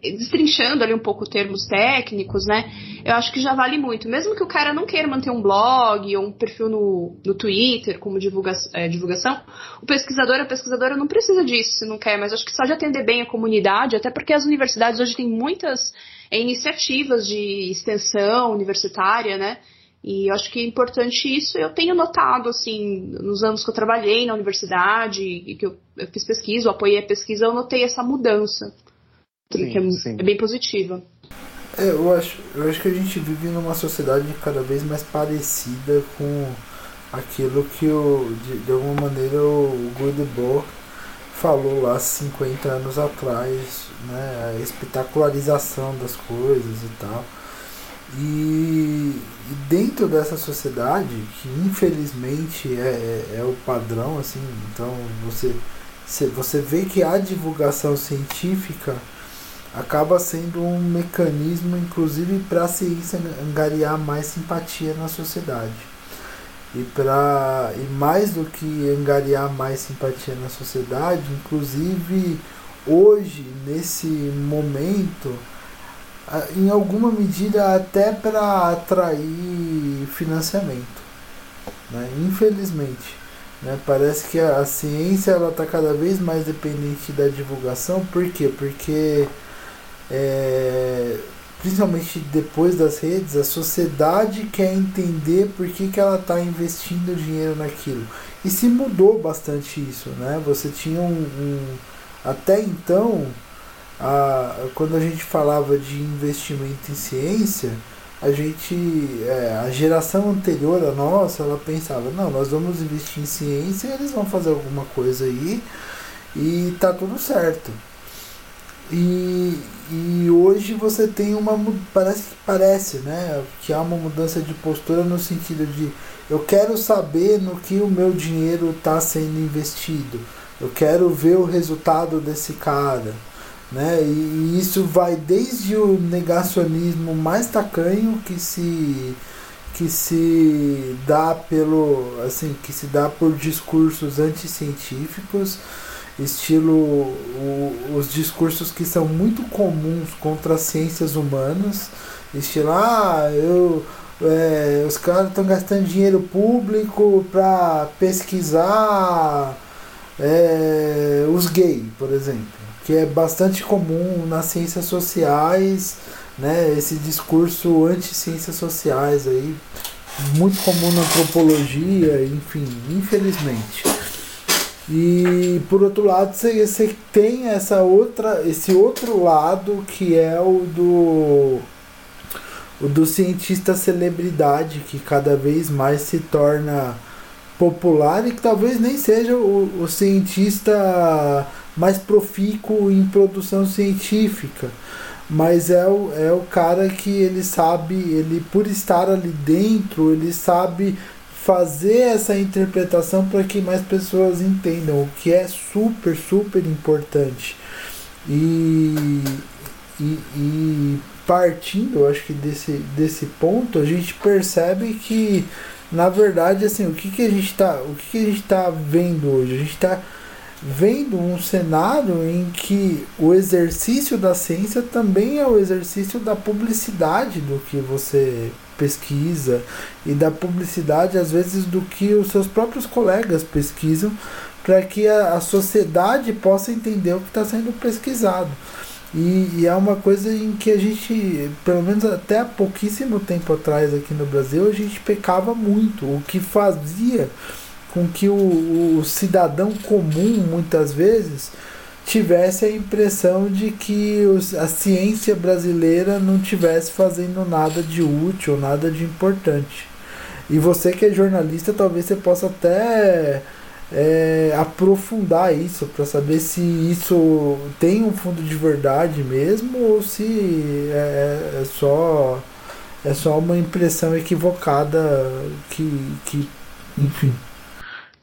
destrinchando ali um pouco termos técnicos, né? Eu acho que já vale muito. Mesmo que o cara não queira manter um blog ou um perfil no, no Twitter como divulga, é, divulgação, o pesquisador, a pesquisadora não precisa disso se não quer, mas acho que só de atender bem a comunidade, até porque as universidades hoje têm muitas é, iniciativas de extensão universitária, né? E eu acho que é importante isso. Eu tenho notado, assim, nos anos que eu trabalhei na universidade e que eu, eu fiz pesquisa, eu apoiei a pesquisa, eu notei essa mudança sim, que é, sim. é bem positiva. É, eu acho, eu acho que a gente vive numa sociedade cada vez mais parecida com aquilo que o, de, de alguma maneira o Goodebo falou lá 50 anos atrás, né? A espetacularização das coisas e tal. E, e dentro dessa sociedade, que infelizmente é, é, é o padrão, assim, então você, você vê que a divulgação científica acaba sendo um mecanismo, inclusive, para a ciência angariar mais simpatia na sociedade. E, pra, e mais do que angariar mais simpatia na sociedade, inclusive hoje, nesse momento, em alguma medida até para atrair financiamento. Né? Infelizmente. Né? Parece que a, a ciência está cada vez mais dependente da divulgação. Por quê? Porque é, principalmente depois das redes, a sociedade quer entender por que, que ela está investindo dinheiro naquilo. E se mudou bastante isso, né? Você tinha um, um até então, a, quando a gente falava de investimento em ciência, a gente, é, a geração anterior a nossa, ela pensava, não, nós vamos investir em ciência, eles vão fazer alguma coisa aí e tá tudo certo. E, e hoje você tem uma parece que parece, né, que há uma mudança de postura no sentido de eu quero saber no que o meu dinheiro está sendo investido. Eu quero ver o resultado desse cara, né? E, e isso vai desde o negacionismo mais tacanho que se que se dá pelo assim que se dá por discursos anticientíficos estilo o, os discursos que são muito comuns contra as ciências humanas, estilo, ah, eu, é, os caras estão gastando dinheiro público para pesquisar é, os gays, por exemplo, que é bastante comum nas ciências sociais, né, esse discurso anti-ciências sociais aí, muito comum na antropologia, enfim, infelizmente. E por outro lado, você tem essa outra, esse outro lado que é o do o do cientista celebridade que cada vez mais se torna popular e que talvez nem seja o, o cientista mais profícuo em produção científica, mas é o, é o cara que ele sabe, ele por estar ali dentro, ele sabe fazer essa interpretação para que mais pessoas entendam, o que é super, super importante. E, e, e partindo, acho que desse, desse ponto, a gente percebe que, na verdade, assim, o que, que a gente está está vendo hoje? A gente está vendo um cenário em que o exercício da ciência também é o exercício da publicidade do que você pesquisa e da publicidade, às vezes, do que os seus próprios colegas pesquisam, para que a, a, sociedade possa entender o que está sendo pesquisado. E, e, é uma coisa em que a gente, pelo menos até há pouquíssimo tempo atrás aqui no Brasil, a gente pecava muito, o que fazia com que o, o cidadão comum, muitas vezes, tivesse a impressão de que os, a ciência brasileira não tivesse fazendo nada de útil, nada de importante. E você que é jornalista, talvez você possa até é, aprofundar isso para saber se isso tem um fundo de verdade mesmo ou se é, é só é só uma impressão equivocada que, que enfim,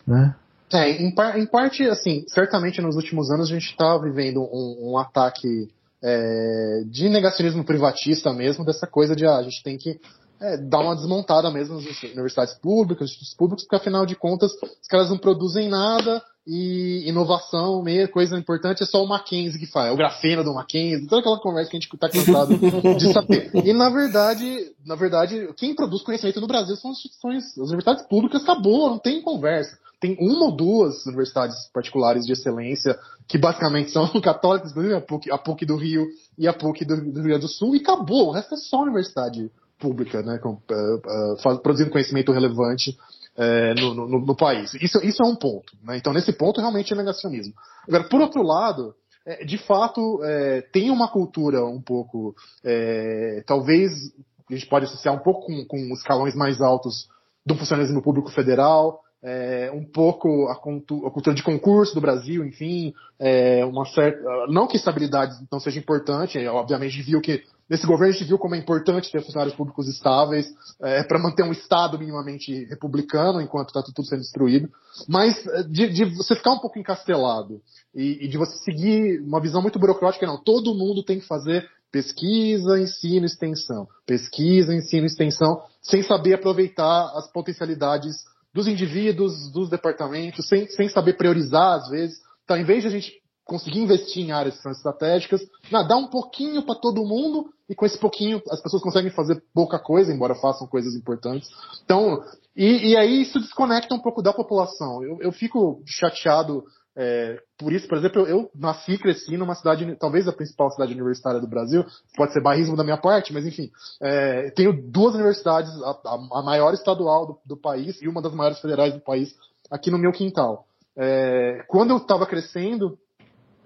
né? É, em, par, em, parte, assim, certamente nos últimos anos a gente está vivendo um, um ataque é, de negacionismo privatista mesmo, dessa coisa de ah, a gente tem que é, dar uma desmontada mesmo nas universidades públicas, institutos públicos, porque afinal de contas os caras não produzem nada e inovação, meia coisa importante é só o Mackenzie que faz, é o grafeno do Mackenzie, toda aquela conversa que a gente está cansado de saber. *laughs* E na verdade, na verdade, quem produz conhecimento no Brasil são as instituições, as universidades públicas, acabou, não tem conversa. Tem uma ou duas universidades particulares de excelência, que basicamente são *laughs* católicas, a PUC, a PUC do Rio e a PUC do, do Rio Grande do Sul, e acabou, o resto é só universidade pública, né, com, uh, uh, produzindo conhecimento relevante é, no, no, no, país. Isso, isso é um ponto. Né? Então, nesse ponto, realmente é negacionismo. Agora, por outro lado, é, de fato, é, tem uma cultura um pouco, é, talvez a gente pode associar um pouco com, com escalões mais altos do funcionalismo público federal, é, um pouco a, a, cultura de concurso do Brasil, enfim, é, uma certa. Não que estabilidade não seja importante, obviamente a gente viu que nesse governo a gente viu como é importante ter funcionários públicos estáveis é, para manter um Estado minimamente republicano enquanto está tudo sendo destruído, mas é, de, de, você ficar um pouco encastelado e, e de você seguir uma visão muito burocrática, não, todo mundo tem que fazer pesquisa, ensino, extensão, pesquisa, ensino, extensão, sem saber aproveitar as potencialidades dos indivíduos, dos departamentos, sem, sem saber priorizar às vezes. Então, em vez de a gente conseguir investir em áreas que são estratégicas, dá um pouquinho para todo mundo e com esse pouquinho as pessoas conseguem fazer pouca coisa, embora façam coisas importantes. Então, e, e aí isso desconecta um pouco da população. Eu, eu fico chateado é, por isso, por exemplo, eu, eu nasci e cresci numa cidade, talvez a principal cidade universitária do Brasil, pode ser barrismo da minha parte, mas enfim, é, tenho duas universidades, a, a maior estadual do, do, país e uma das maiores federais do país, aqui no meu quintal. É, quando eu estava crescendo,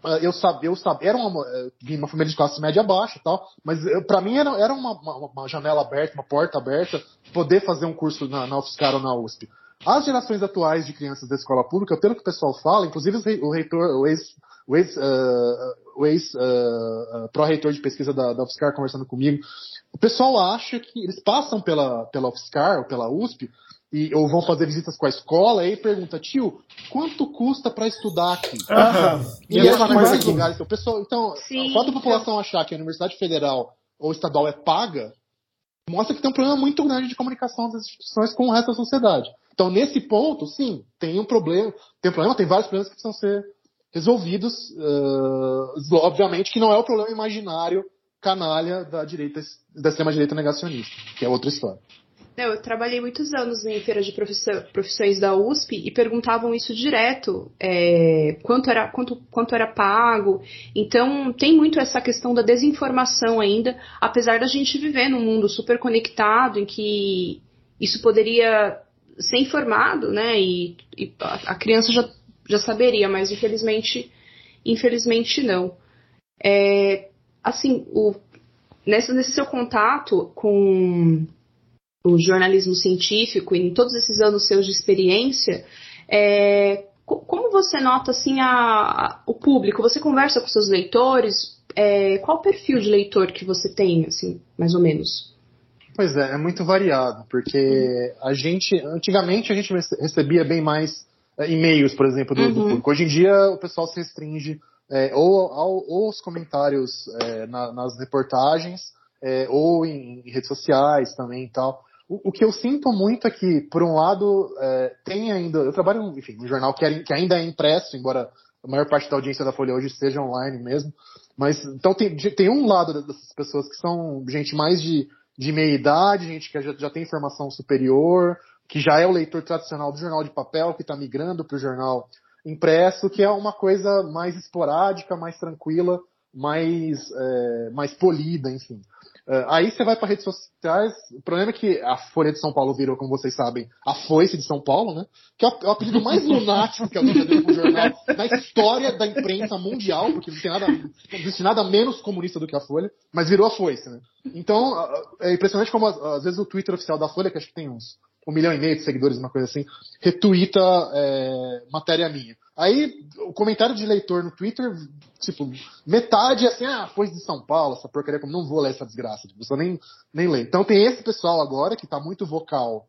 é, eu sabia, eu sabia, era uma, é, vim uma família de classe média baixa e tal, mas para mim era, era uma, uma, uma, janela aberta, uma porta aberta, poder fazer um curso na, na UFSCar ou na USP. As gerações atuais de crianças da escola pública, pelo que o pessoal fala, inclusive o reitor, o ex, o ex, uh, o ex uh, uh, pró-reitor de pesquisa da, da UFSCar conversando comigo, o pessoal acha que eles passam pela, pela UFSCar ou pela USP e, ou vão fazer visitas com a escola e aí pergunta, tio, quanto custa para estudar aqui? E, e lá em vários lugares, o pessoal, então, Sim, a população achar que a Universidade Federal ou estadual é paga, mostra que tem um problema muito grande de comunicação das instituições com o resto da sociedade. Então, nesse ponto, sim, tem um problema, tem um problema, tem vários problemas que precisam ser resolvidos. Uh, obviamente que não é o problema imaginário canalha da direita, da extrema-direita negacionista, que é outra história. Eu trabalhei muitos anos em feira de profissões da USP e perguntavam isso direto, é, quanto, era, quanto, quanto era pago. Então tem muito essa questão da desinformação ainda, apesar da gente viver num mundo super conectado em que isso poderia ser informado, né? E, e a criança já, já saberia, mas infelizmente, infelizmente não. É, assim, o, nesse, nesse seu contato com o jornalismo científico e em todos esses anos seus de experiência, é, como você nota assim a, a, o público? Você conversa com seus leitores? É, qual o perfil de leitor que você tem, assim, mais ou menos? Pois é, é muito variado, porque a gente, antigamente a gente recebia bem mais é, e-mails, por exemplo, do, uhum. do, público. Hoje em dia o pessoal se restringe é, ou, ao, ou aos comentários é, na, nas reportagens, é, ou em, em, redes sociais também e tal. O, o, que eu sinto muito é que, por um lado, tem ainda. Eu trabalho, enfim, num jornal que, que ainda é impresso, embora a maior parte da audiência da Folha hoje seja online mesmo. Mas então tem, tem um lado dessas pessoas que são gente mais de de meia idade, gente que já, já tem formação superior, que já é o leitor tradicional do jornal de papel, que está migrando para o jornal impresso, que é uma coisa mais esporádica, mais tranquila, mais, é, mais polida, enfim. Uh, aí você vai para redes sociais. O problema é que a Folha de São Paulo virou, como vocês sabem, a Foice de São Paulo, né? Que é o, é o apelido mais *laughs* lunático que alguém já deu pro jornal na história da imprensa mundial, porque não tem nada, não existe nada menos comunista do que a Folha, mas virou a Foice, né? Então, é impressionante como às vezes o Twitter oficial da Folha, que acho que tem uns um milhão e meio de seguidores, uma coisa assim, retuita é, matéria minha. Aí, o comentário de leitor no Twitter, tipo, metade é assim, ah, foi de São Paulo, essa porcaria, como não vou ler essa desgraça, tipo, só nem, nem ler. Então tem esse pessoal agora que tá muito vocal,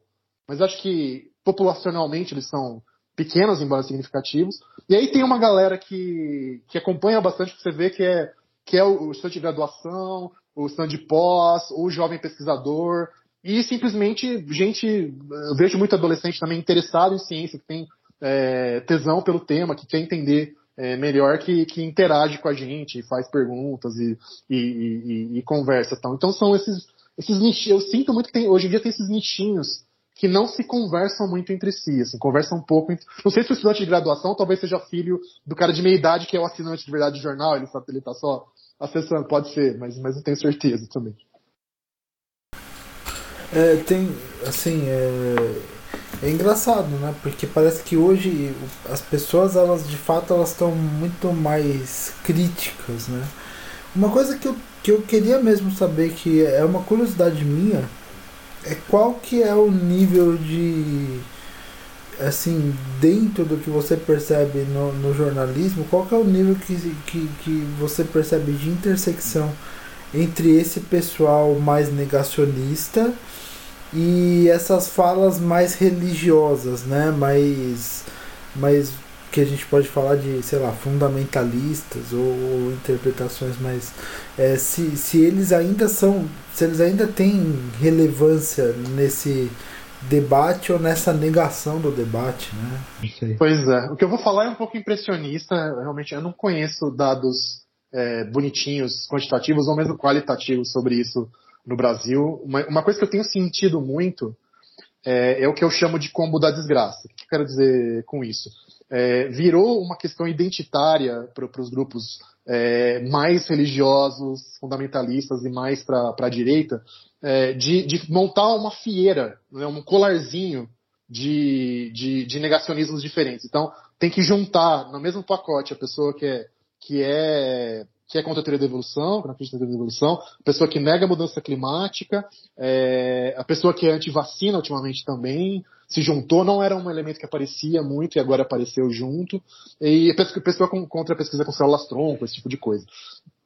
mas acho que populacionalmente eles são pequenos, embora significativos. E aí tem uma galera que, que acompanha bastante, que você vê que é, que é o, o estudante de graduação, o estudante de pós, o jovem pesquisador, e simplesmente gente, eu vejo muito adolescente também interessado em ciência, que tem é, tesão pelo tema, que quer entender é, melhor, que, que interage com a gente, faz perguntas e, e, e, e conversa. Tal. Então são esses, esses nichinhos, eu sinto muito que tem, hoje em dia tem esses nichinhos que não se conversam muito entre si, assim, conversam um pouco. Entre... Não sei se o estudante de graduação talvez seja filho do cara de meia idade que é o assinante de verdade do jornal, ele, ele tá só acessando, pode ser, mas, mas não tenho certeza também. É, tem, assim, é, é engraçado, né? Porque parece que hoje as pessoas, elas de fato, elas estão muito mais críticas, né? Uma coisa que eu, que eu queria mesmo saber, que é uma curiosidade minha, é qual que é o nível de assim dentro do que você percebe no, no jornalismo qual que é o nível que, que, que você percebe de intersecção entre esse pessoal mais negacionista e essas falas mais religiosas né mais mais que a gente pode falar de, sei lá, fundamentalistas ou, ou interpretações mais. É, se, se eles ainda são. Se eles ainda têm relevância nesse debate ou nessa negação do debate, né? Pois é. O que eu vou falar é um pouco impressionista. Realmente, eu não conheço dados é, bonitinhos, quantitativos ou mesmo qualitativos sobre isso no Brasil. Uma, uma coisa que eu tenho sentido muito é, é, o que eu chamo de combo da desgraça. O que eu quero dizer com isso? é, virou uma questão identitária para os grupos é, mais religiosos, fundamentalistas e mais para a direita, é, de, de, montar uma fieira, né, um colarzinho de, de, de, negacionismos diferentes. Então, tem que juntar no mesmo pacote a pessoa que é, que é que é contra a teoria da evolução, que não acredita na teoria da evolução, a pessoa que nega a mudança climática, é, a pessoa que é anti-vacina ultimamente também, se juntou, não era um elemento que aparecia muito e agora apareceu junto, e a pessoa contra a pesquisa com células tronco, esse tipo de coisa.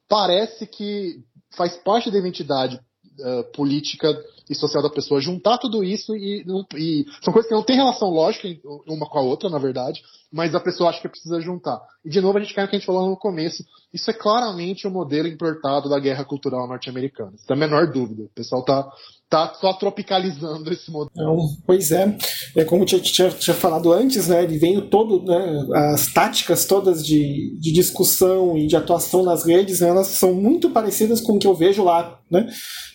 Parece que faz parte da identidade uh, política e social da pessoa juntar tudo isso e, e, são coisas que não têm relação lógica uma com a outra, na verdade, mas a pessoa acha que precisa juntar. E de novo a gente cai no que a gente falou no começo, isso é claramente o um modelo importado da guerra cultural norte-americana, sem a menor dúvida. O pessoal tá tá só tropicalizando esse modelo. Não, pois é, é como tinha, tinha, tinha falado antes, né? Ele veio todo, né? As táticas todas de, de discussão e de atuação nas redes, né, elas são muito parecidas com o que eu vejo lá, né?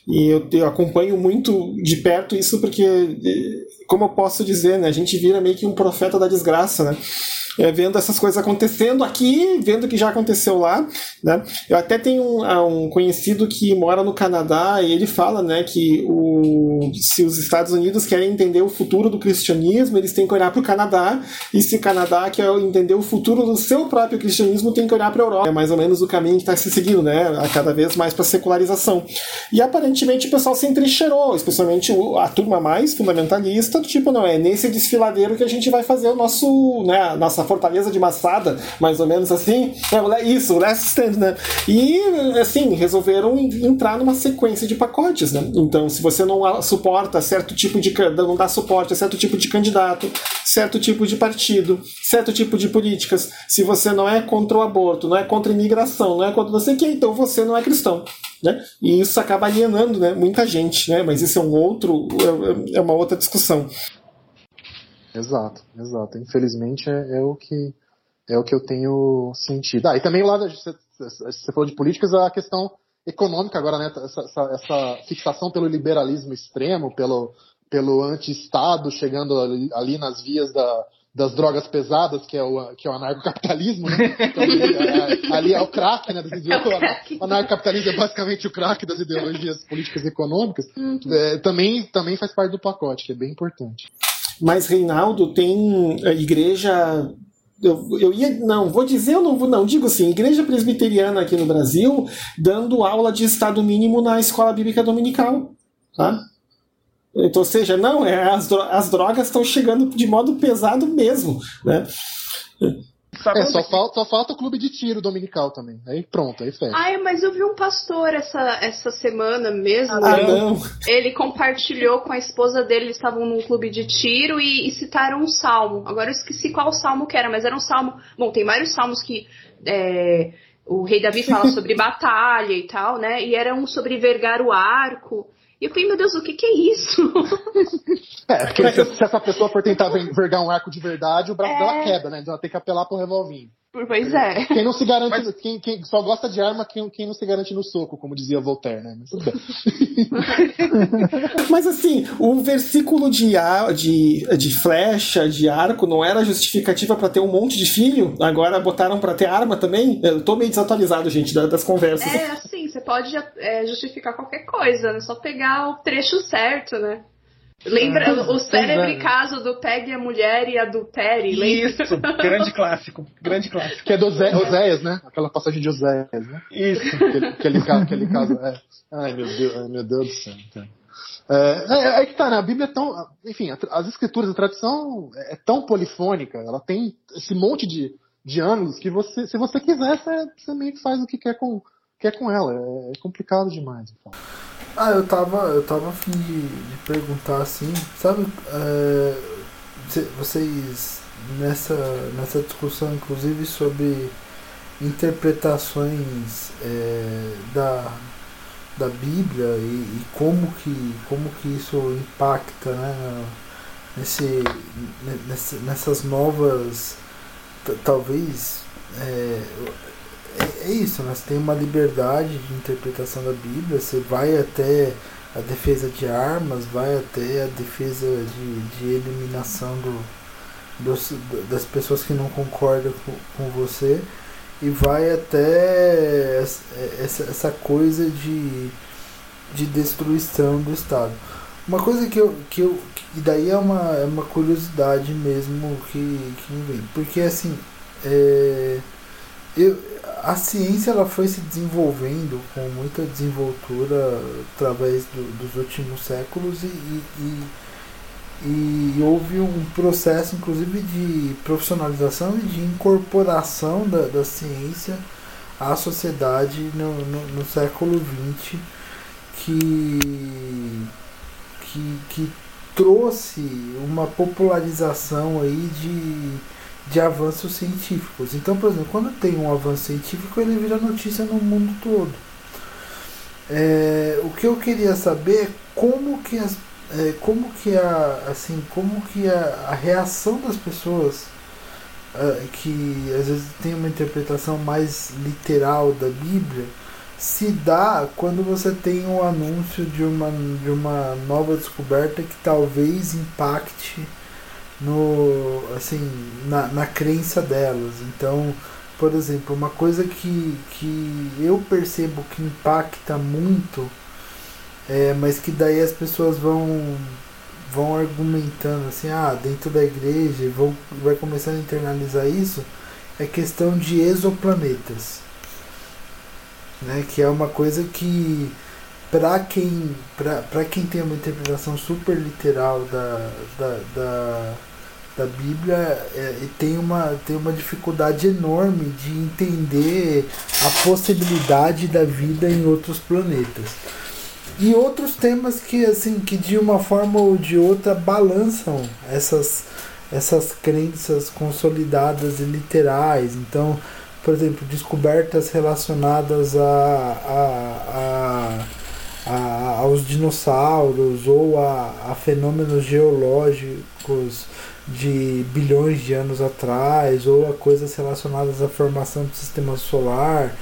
E eu, eu acompanho muito de perto isso porque, como eu posso dizer, né? A gente vira meio que um profeta da desgraça, né? É, vendo essas coisas acontecendo aqui, vendo que já aconteceu lá, né? Eu até tenho um, ah, um, conhecido que mora no Canadá e ele fala, né, que o, se os Estados Unidos querem entender o futuro do cristianismo, eles têm que olhar para o Canadá, e se o Canadá quer entender o futuro do seu próprio cristianismo, tem que olhar para a Europa. É mais ou menos o caminho que está se seguindo, né? A cada vez mais para secularização. E aparentemente o pessoal se entrincheirou, especialmente a turma mais fundamentalista, do tipo, não, é nesse desfiladeiro que a gente vai fazer o nosso, né, a nossa fortaleza de Massada, mais ou menos assim. É isso, o Last Stand, né? E, assim, resolveram entrar numa sequência de pacotes, né? Então, se você não suporta certo tipo de. não dá suporte a certo tipo de candidato, certo tipo de partido, certo tipo de políticas, se você não é contra o aborto, não é contra a imigração, não é contra você que, então você não é cristão. Né? E isso acaba alienando né, muita gente, né? mas isso é um outro, é, é uma outra discussão. Exato, exato. Infelizmente é, é, o que é o que eu tenho sentido. Ah, e também lá você, você falou de políticas, a questão econômica agora, né? Essa, essa, essa fixação pelo liberalismo extremo, pelo pelo anti-estado chegando ali, ali, nas vias da, das drogas pesadas, que é o, que é o anarcocapitalismo, né? Então, ali, é, ali, é, o crack, né? Das ideologias. O anarcocapitalismo é basicamente o crack das ideologias políticas e econômicas. Uhum. É, também, também faz parte do pacote, que é bem importante. Mas Reinaldo tem eh, igreja eu, eu, ia. Não, vou dizer, eu não vou. Não, digo assim, igreja presbiteriana aqui no Brasil dando aula de Estado mínimo na escola bíblica dominical. Tá? Então, ou seja, não, é, as, as drogas estão chegando de modo pesado mesmo. Né? É, só falta, só falta o clube de tiro dominical também. Aí pronto, aí fecha. Ai, mas eu vi um pastor essa, essa semana mesmo. Ah, não. Ele compartilhou com a esposa dele, eles estavam num clube de tiro e, e, citaram um salmo. Agora eu esqueci qual salmo que era, mas era um salmo. Bom, tem vários salmos que. É, o rei Davi fala *laughs* sobre batalha e tal, né? E era um sobre vergar o arco. E eu falei, meu Deus, o que, que é isso? *laughs* É, porque se, se essa pessoa for tentar vergar um arco de verdade, o braço é... dela quebra, né? Então ela tem que apelar pro revolvinho. Pois é. Quem não se garante, Mas... quem, quem, só gosta de arma, quem, quem não se garante no soco, como dizia Voltaire, né? Mas tudo bem. *laughs* Mas assim, o versículo de, de, de flecha, de arco, não era justificativa para ter um monte de filho? Agora botaram para ter arma também? Eu tô meio desatualizado, gente, das conversas. É, assim, você pode é, justificar qualquer coisa, é só pegar o trecho certo, né? Lembra ah, o célebre caso do pegue a mulher e adultere, Isso, grande clássico, grande clássico. Que é do Zé, Oséias, né? Aquela passagem de Oséias, né? Isso. Aquele, aquele, caso, aquele caso, é. Ai, meu Deus, ai, meu Deus do céu. Então. É, é, é, que tá, né? A Bíblia é tão. Enfim, as escrituras, a tradição é tão polifônica, ela tem esse monte de, de ângulos que você, se você quiser, você, você meio que faz o que quer com, quer com ela. É, é complicado demais. Então. Ah, eu tava, eu tava afim de, de perguntar assim, sabe, é, vocês nessa, nessa discussão, inclusive sobre interpretações é, da, da Bíblia e, e, como, que, como que isso impacta né, nesse, nessas novas, talvez, é, é, é isso, né? Você tem uma liberdade de interpretação da Bíblia, você vai até a defesa de armas, vai até a defesa de, de eliminação do, dos, das pessoas que não concordam com, com você e vai até essa, essa coisa de, de destruição do Estado. Uma coisa que eu. Que eu e daí é uma, é uma curiosidade mesmo que, que me vem. Porque assim. É, eu, a ciência ela foi se desenvolvendo com muita desenvoltura através do, dos últimos séculos e, e, e, houve um processo inclusive de profissionalização e de incorporação da, da ciência à sociedade no, no, no século XX que, que, que trouxe uma popularização aí de de avanços científicos. Então, por exemplo, quando tem um avanço científico, ele vira notícia no mundo todo. É, o que eu queria saber é como que as, é, como que a assim como que a, a reação das pessoas é, que às vezes tem uma interpretação mais literal da Bíblia se dá quando você tem um anúncio de uma, de uma nova descoberta que talvez impacte no assim na, na crença delas. Então por exemplo uma coisa que, que eu percebo que impacta muito é, mas que daí as pessoas vão vão argumentando assim ah dentro da igreja vão vai começando a internalizar isso é questão de exoplanetas né? Que é uma coisa que para quem para quem tem uma interpretação super literal da, da, da, da Bíblia é, tem, uma, tem uma dificuldade enorme de entender a possibilidade da vida em outros planetas. E outros temas que assim que de uma forma ou de outra balançam essas essas crenças consolidadas e literais. Então por exemplo descobertas relacionadas a, a, a a, aos dinossauros ou a, a fenômenos geológicos de bilhões de anos atrás ou a coisas relacionadas à formação do sistema solar.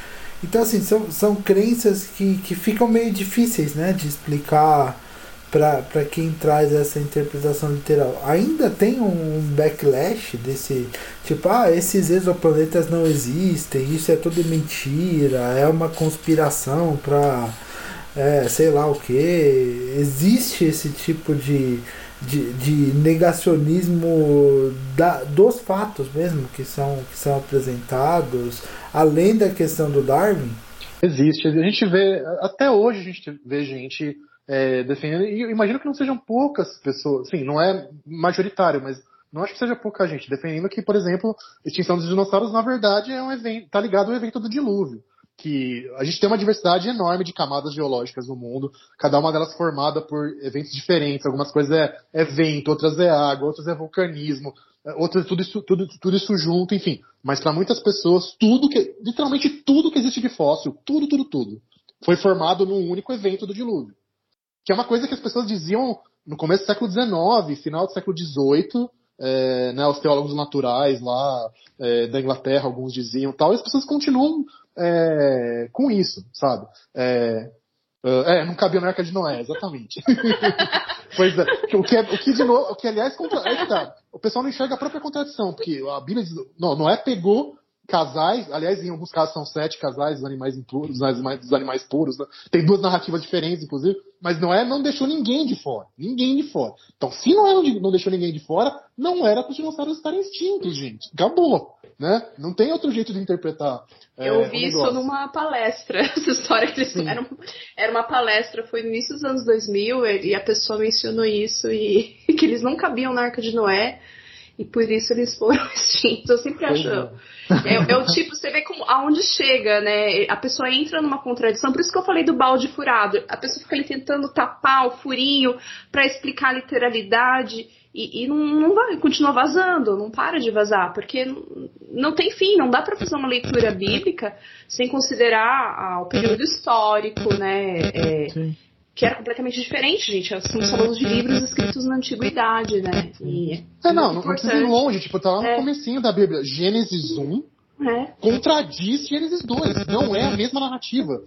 Então, assim, são, são crenças que, que ficam meio difíceis né, de explicar para quem traz essa interpretação literal. Ainda tem um backlash desse tipo, ah, esses exoplanetas não existem, isso é tudo mentira, é uma conspiração para é, sei lá o que. Existe esse tipo de, de, de negacionismo da, dos fatos mesmo que são, que são apresentados, além da questão do Darwin? Existe. A gente vê, até hoje a gente vê gente é, defendendo, e imagino que não sejam poucas pessoas, sim, não é majoritário, mas não acho que seja pouca gente defendendo que, por exemplo, extinção dos dinossauros, na verdade, é um evento, tá ligado ao evento do dilúvio que a gente tem uma diversidade enorme de camadas geológicas no mundo, cada uma delas formada por eventos diferentes. Algumas coisas é, é vento, outras é água, outras é vulcanismo, é, outras tudo isso, tudo, tudo isso junto, enfim. Mas para muitas pessoas, tudo que, literalmente tudo que existe de fóssil, tudo, tudo, tudo, foi formado num único evento do dilúvio. que é uma coisa que as pessoas diziam no começo do século XIX, final do século XVIII, é, né, os teólogos naturais lá é, da Inglaterra, alguns diziam tal, e as pessoas continuam é, com isso, sabe? É, é, não cabia na Arca de Noé, exatamente. *laughs* pois é, o que, é, o que de novo, o que aliás, contra, é, tá, o pessoal não enxerga a própria contradição, porque a Bíblia diz, não, Noé pegou casais, aliás, em alguns casos são sete casais dos animais impuros, animais, animais puros, né? tem duas narrativas diferentes, inclusive, mas Noé não deixou ninguém de fora, ninguém de fora. Então, se Noé não deixou ninguém de fora, não era para os dinossauros estarem extintos, gente. Acabou, né? Não tem outro jeito de interpretar. É, Eu vi isso numa palestra, *laughs* essa história que eles era, era uma palestra, foi no início dos anos 2000, e a pessoa mencionou isso, *laughs* e que eles não cabiam na Arca de Noé, e por isso eles foram *laughs* extintos. Eu sempre acho. É, é, o tipo, você vê como, aonde chega, né? A pessoa entra numa contradição, por isso que eu falei do balde furado. A pessoa fica ali tentando tapar o furinho para explicar a literalidade. E, e, não, não vai, continua vazando, não para de vazar, porque não, tem fim, não dá para fazer uma leitura bíblica sem considerar ah, o período histórico, né? É, que era completamente diferente, gente. Estamos falando de livros escritos na antiguidade, né? E é, não, não precisa ir longe, tipo, tá lá no é. comecinho da Bíblia. Gênesis 1 é. contradiz Gênesis 2. Não é a mesma narrativa.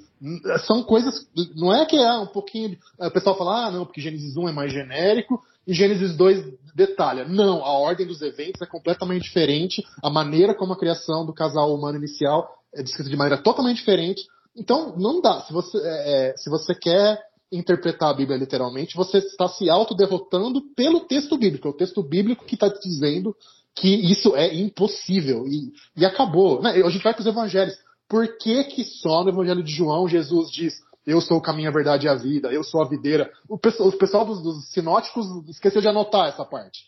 São coisas. Não é que é um pouquinho. O pessoal fala, ah, não, porque Gênesis 1 é mais genérico e Gênesis 2 detalha. Não, a ordem dos eventos é completamente diferente. A maneira como a criação do casal humano inicial é descrita de maneira totalmente diferente. Então, não dá. Se você, é, é se você quer interpretar a Bíblia literalmente, você está se autoderrotando pelo texto bíblico. É o texto bíblico que está dizendo que isso é impossível. E, e acabou. Né? A gente vai para os evangelhos. Por que, que só no evangelho de João Jesus diz eu sou o caminho, a verdade e a vida, eu sou a videira? O pessoal, o pessoal dos, dos sinóticos esqueceu de anotar essa parte.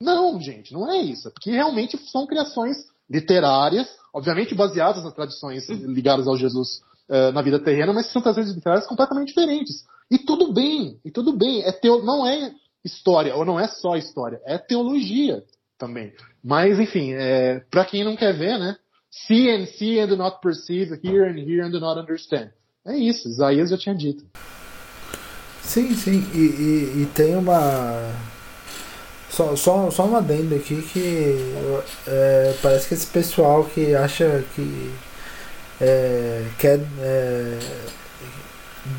Não, gente, não é isso. É porque realmente são criações literárias, obviamente baseadas nas tradições ligadas ao Jesus uh, na vida terrena, mas são tradições literárias completamente diferentes. E tudo bem, e tudo bem. É teo, não é história, ou não é só história, é teologia também. Mas, enfim, é, para quem não quer ver, né? See and see and do not perceive, hear and hear and do not understand. É isso, Isaías já tinha dito. Sim, sim, e, e, e tem uma. Só, só, só uma adendo aqui que é, parece que esse pessoal que acha que é, quer é,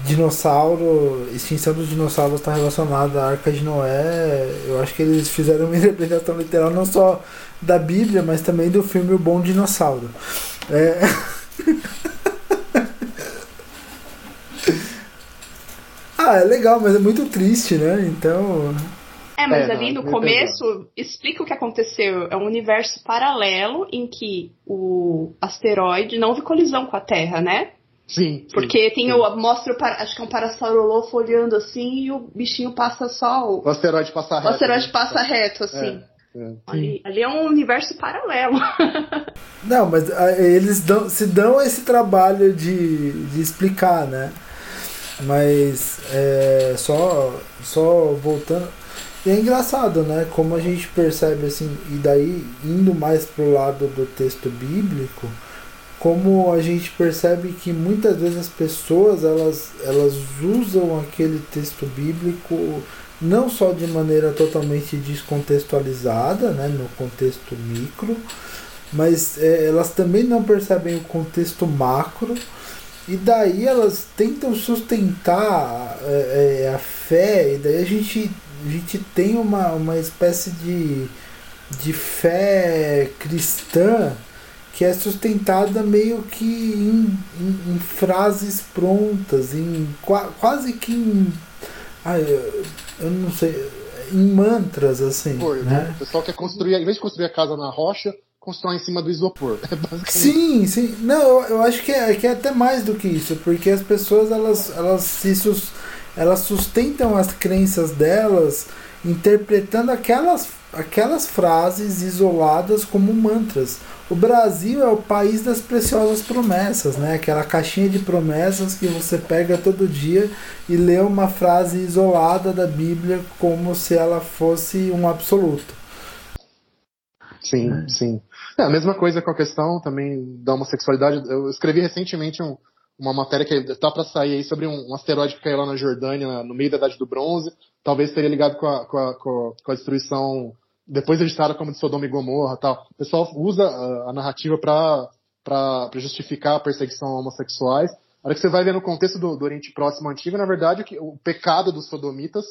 dinossauro, extinção dos dinossauros está relacionada à Arca de Noé. Eu acho que eles fizeram uma *laughs* interpretação literal não só da Bíblia, mas também do filme O Bom Dinossauro. É... *laughs* ah, é legal, mas é muito triste, né? Então. É, mas é, ali não, no começo pesado. explica o que aconteceu. É um universo paralelo em que o asteroide não houve colisão com a Terra, né? Sim. Porque sim, tem sim. o. Mostra o. Acho que é um parasaurolofo olhando assim e o bichinho passa só. O, o asteroide passa reto. O asteroide né? passa reto, assim. É, é. Ali, ali, é um universo paralelo. *laughs* Não, mas ah, eles dão, se dão esse trabalho de, de explicar, né? Mas é, só, só voltando. E é engraçado, né? Como a gente percebe assim, e daí indo mais pro lado do texto bíblico como a gente percebe que muitas vezes as pessoas elas, elas usam aquele texto bíblico não só de maneira totalmente descontextualizada, né, no contexto micro, mas é, elas também não percebem o contexto macro e daí elas tentam sustentar é, é, a fé e daí a gente, a gente tem uma, uma espécie de, de fé cristã que é sustentada meio que em, em, em frases prontas, em quase que em. Eu não sei. Em mantras, assim. Foi, né? O pessoal quer construir, em vez de construir a casa na rocha, constrói em cima do isopor. *laughs* É sim, sim. Não, eu, acho que é, que é até mais do que isso, porque as pessoas elas, elas se sus, elas sustentam as crenças delas interpretando aquelas, aquelas frases isoladas como mantras. O Brasil é o país das preciosas promessas, né? Aquela caixinha de promessas que você pega todo dia e lê uma frase isolada da Bíblia como se ela fosse um absoluto. Sim, é. sim. É a mesma coisa com a questão também da homossexualidade. Eu escrevi recentemente um, uma matéria que está para sair aí sobre um, um, asteroide que caiu lá na Jordânia, no meio da Idade do Bronze. Talvez teria ligado com a, com a, com a destruição, depois registrada como de Sodoma e Gomorra tal. O pessoal usa a, a narrativa para justificar a perseguição a homossexuais. A hora que você vai ver no contexto do, do Oriente Próximo Antigo, na verdade, o, o pecado dos sodomitas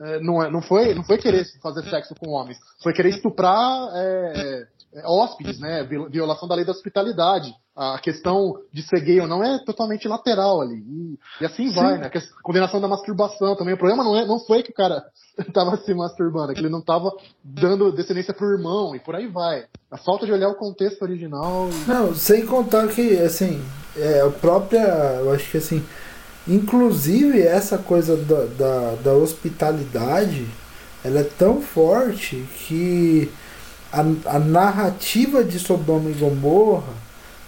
é, não, é, não, foi, não foi querer fazer sexo com homens, foi querer estuprar é, hóspedes, né? Violação da lei da hospitalidade. A questão de ser gay ou não é totalmente lateral ali. E, e assim Sim. vai, né? A condenação da masturbação também. O problema não, é, não foi que o cara *laughs* estava se masturbando, é que ele não estava dando descendência pro irmão e por aí vai. A falta de olhar o contexto original. E... Não, sem contar que, assim, é, a própria. Eu acho que assim. Inclusive essa coisa da, da, da hospitalidade ela é tão forte que a, a narrativa de Sodoma e Gomorra,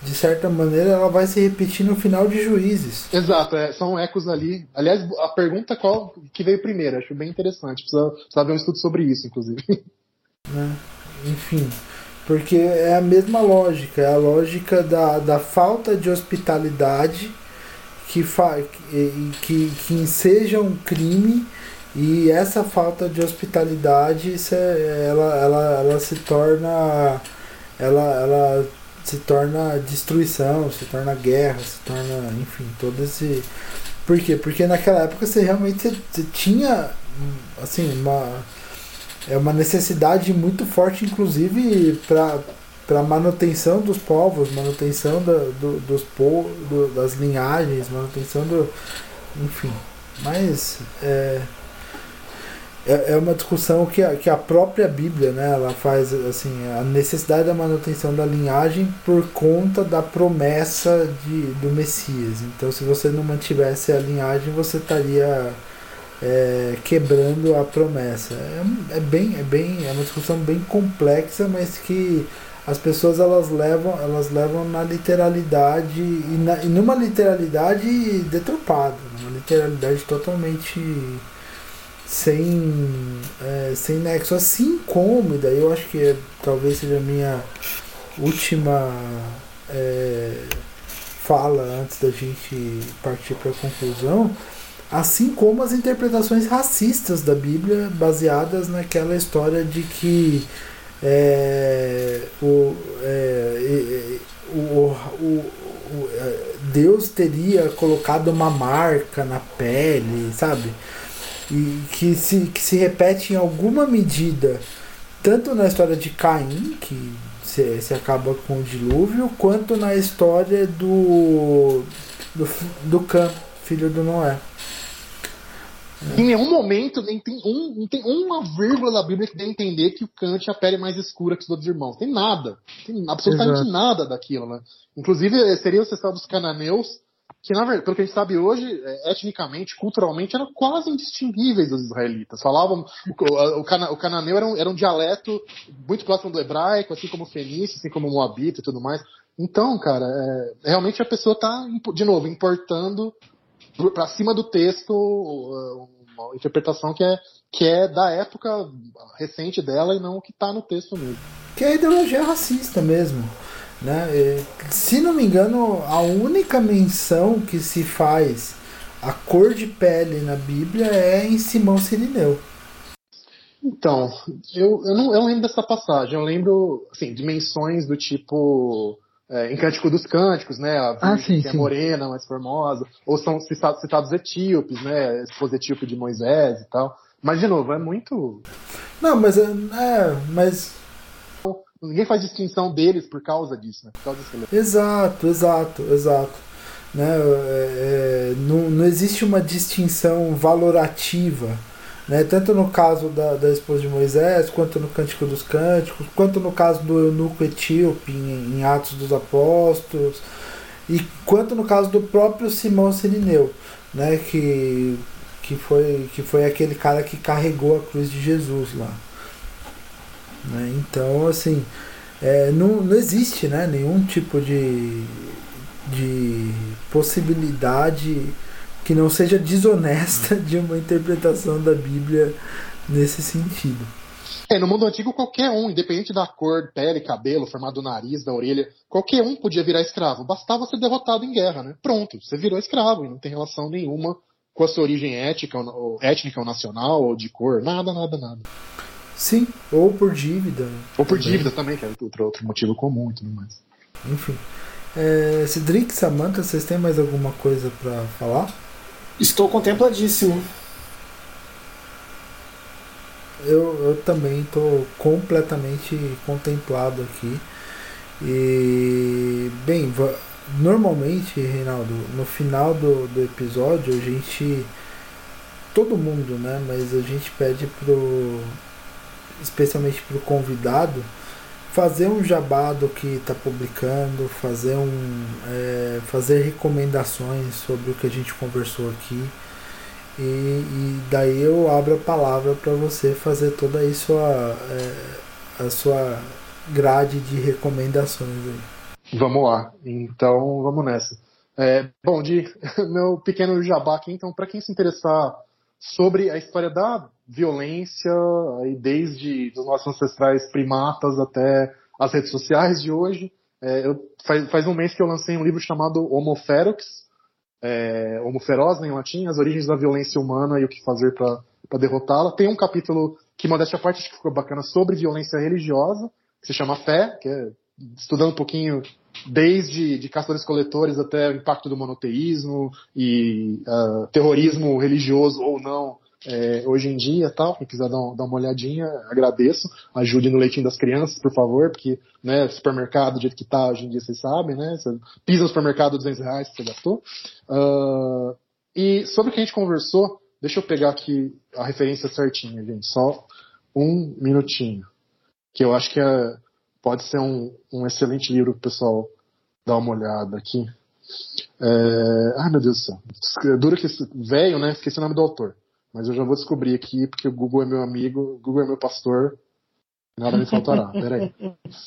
de certa maneira, ela vai se repetir no final de Juízes. Exato, é, são ecos ali. Aliás, a pergunta qual que veio primeiro, acho bem interessante. Precisa, precisa ver um estudo sobre isso, inclusive. *laughs* Né? Enfim, porque é a mesma lógica, é a lógica da, da falta de hospitalidade que, fa, que, que, que enseja um crime e essa falta de hospitalidade, é, ela, ela, ela se torna. Ela, ela se torna destruição, se torna guerra, se torna, enfim, todo esse. Por quê? Porque naquela época você realmente você tinha assim, uma, é uma necessidade muito forte, inclusive, para para manutenção dos povos, manutenção da, do, dos po, do, das linhagens, manutenção do. Enfim. Mas é, é, é uma discussão que a, que a própria Bíblia né, ela faz assim a necessidade da manutenção da linhagem por conta da promessa de, do Messias. Então, se você não mantivesse a linhagem, você estaria é, quebrando a promessa. É, é, bem, é bem, é uma discussão bem complexa, mas que as pessoas elas levam, elas levam na literalidade e, na, e numa literalidade deturpada, uma literalidade totalmente sem, é, sem nexo. Assim como, e daí eu acho que é, talvez seja a minha última é, fala antes da gente partir para a conclusão, assim como as interpretações racistas da Bíblia baseadas naquela história de que é, o, é, o, o, o, é, Deus teria colocado uma marca na pele, sabe? E que se, que se repete em alguma medida, tanto na história de Caim, que se, se acaba com o dilúvio, quanto na história do, do, do Cã, filho do Noé. Em nenhum momento nem tem, um, não tem uma vírgula da Bíblia que dê a entender que o Cã tinha a pele mais escura que os outros irmãos. Tem nada. Tem absolutamente Exato. nada daquilo, né? Inclusive, seria o ancestral dos cananeus, que, na verdade, pelo que a gente sabe hoje, é, etnicamente, culturalmente, eram quase indistinguíveis dos israelitas. Falavam, o, o, cana, o cananeu era um, era um dialeto muito próximo do hebraico, assim como o fenício, assim como o moabita e tudo mais. Então, cara, é, realmente a pessoa está, de novo, importando para cima do texto uma interpretação que é, que é da época recente dela e não o que está no texto mesmo. Que é a ideologia racista mesmo. Né? Se não me engano, a única menção que se faz a cor de pele na Bíblia é em Simão Sirineu. Então, eu, eu, não, eu lembro dessa passagem. Eu lembro assim, de menções do tipo. É, em Cântico dos Cânticos, né? A ah, sim, que é sim. é morena, mais formosa. Ou são citados, citados etíopes, né? Esposa etíope de Moisés e tal. Mas, de novo, é muito. Não, mas. É, é mas Ninguém faz distinção deles por causa disso, né? Por causa desse exato, exato, exato. Né? É, é, não, não existe uma distinção valorativa. Né? Tanto no caso da, da esposa de Moisés, quanto no Cântico dos Cânticos, quanto no caso do eunuco etíope em, em Atos dos Apóstolos, e quanto no caso do próprio Simão Sirineu, né? que, que, foi, que foi aquele cara que carregou a cruz de Jesus lá. Né? Então, assim, é, não, não existe né, nenhum tipo de, de possibilidade que não seja desonesta *laughs* de uma interpretação da Bíblia nesse sentido. É, no mundo antigo qualquer um, independente da cor, pele, cabelo, formato do nariz, da orelha, qualquer um podia virar escravo. Bastava ser derrotado em guerra, né? Pronto, você virou escravo e não tem relação nenhuma com a sua origem ética, ou, étnica ou nacional, ou de cor, nada, nada, nada. Sim, ou por dívida. Ou por também. dívida também, que é outro, outro motivo comum e tudo mais. Enfim. É, Cedric, Samantha, vocês têm mais alguma coisa para falar? Estou contempladíssimo. Eu, eu também estou completamente contemplado aqui. E, bem, normalmente, Reinaldo, no final do, do episódio a gente. Todo mundo, né? Mas a gente pede pro. Especialmente pro convidado fazer um jabá do que está publicando, fazer um é, fazer recomendações sobre o que a gente conversou aqui e, e daí eu abro a palavra para você fazer toda aí sua é, a sua grade de recomendações aí. Vamos lá, então vamos nessa. É, bom, de *laughs* meu pequeno jabá aqui, então para quem se interessar sobre a história da violência, aí desde os nossos ancestrais primatas até as redes sociais de hoje. É, eu, faz, faz um mês que eu lancei um livro chamado Homo Ferox, é, Homo Feroz né, em latim, As Origens da Violência Humana e o que Fazer para Derrotá-la. Tem um capítulo que, modéstia à parte, acho que ficou bacana, sobre violência religiosa, que se chama Fé, que é estudando um pouquinho desde de caçadores-coletores até o impacto do monoteísmo e uh, terrorismo religioso ou não é, hoje em dia tal. Quem quiser dar, dar, uma olhadinha, agradeço. Ajude no leitinho das crianças, por favor, porque né, supermercado do jeito que tá hoje em dia, vocês sabem, né? Você pisa no supermercado 200 reais que você gastou. Uh, e sobre o que a gente conversou, deixa eu pegar aqui a referência certinha, gente. Só um minutinho. Que eu acho que é, pode ser um, um excelente livro pro pessoal dar uma olhada aqui. É... Ai meu Deus do céu. Duro que velho, né? Esqueci o nome do autor. Mas eu já vou descobrir aqui, porque o Google é meu amigo, o Google é meu pastor, nada me faltará. *laughs* Peraí.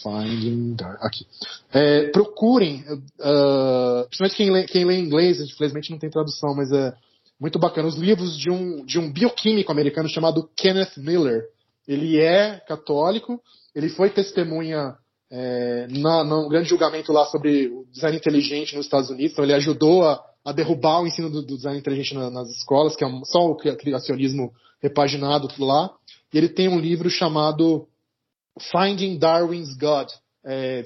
Finding Dark. Aqui. É, procurem, uh, principalmente quem lê, quem lê inglês, infelizmente não tem tradução, mas é muito bacana. Os livros de um, de um bioquímico americano chamado Kenneth Miller. Ele é católico, ele foi testemunha é, na, no grande julgamento lá sobre o design inteligente nos Estados Unidos, então ele ajudou a a derrubar o ensino do, do design inteligente na, nas escolas, que é só o criacionismo repaginado lá. E ele tem um livro chamado Finding Darwin's God, é,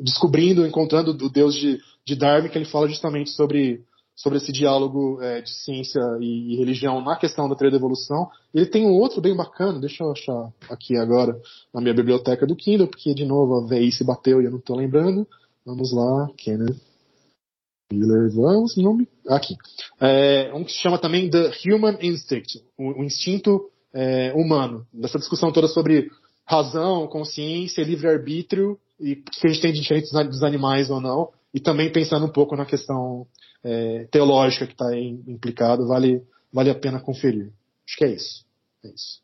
descobrindo, encontrando o Deus de, de, Darwin, que ele fala justamente sobre, sobre esse diálogo é, de ciência e, e, religião na questão da teoria da evolução. Ele tem um outro bem bacana, deixa eu achar aqui agora na minha biblioteca do Kindle, porque de novo a VI se bateu e eu não estou lembrando. Vamos lá, Kenneth Miller, vamos, nome? Aqui. É, um que se chama também The Human Instinct, o, o instinto é, humano. Dessa discussão toda sobre razão, consciência, livre-arbítrio e que a gente tem de diferentes dos animais ou não. E também pensando um pouco na questão é, teológica que está implicada, vale, vale a pena conferir. Acho que é isso. É isso.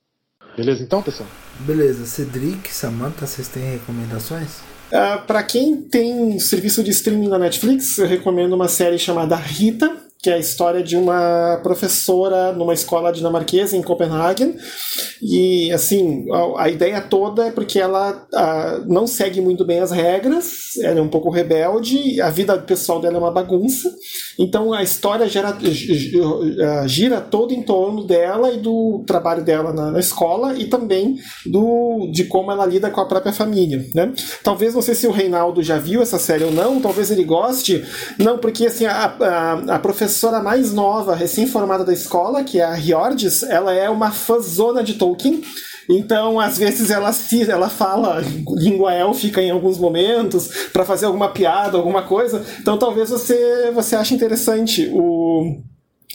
Beleza então, pessoal? Beleza. Cedric, Samantha, vocês têm recomendações? Ah, para quem tem serviço de streaming na Netflix, eu recomendo uma série chamada Rita, que é a história de uma professora numa escola dinamarquesa em Copenhagen. E, assim, a, a ideia toda é porque ela a, não segue muito bem as regras, ela é um pouco rebelde, a vida pessoal dela é uma bagunça. Então, a história gera, gira todo em torno dela e do trabalho dela na, na escola e também do, de como ela lida com a própria família, né? Talvez, não sei se o Reinaldo já viu essa série ou não, talvez ele goste. Não, porque, assim, a, a, a professora professora mais nova, recém-formada da escola, que é a Riordes, ela é uma fãzona de Tolkien. Então, às vezes, ela, ela fala língua élfica em alguns momentos para fazer alguma piada, alguma coisa. Então, talvez você, você ache interessante o,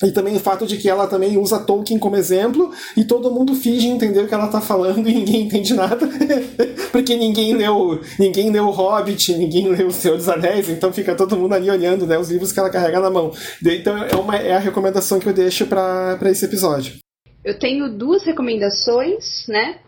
e também o fato de que ela também usa Tolkien como exemplo e todo mundo finge entender o que ela está falando e ninguém entende nada. *laughs* Porque ninguém leu, ninguém leu Hobbit, ninguém leu o Senhor dos Anéis, então fica todo mundo ali olhando né, os livros que ela carrega na mão. Então é, uma, é a recomendação que eu deixo para esse episódio. Eu tenho duas recomendações, né?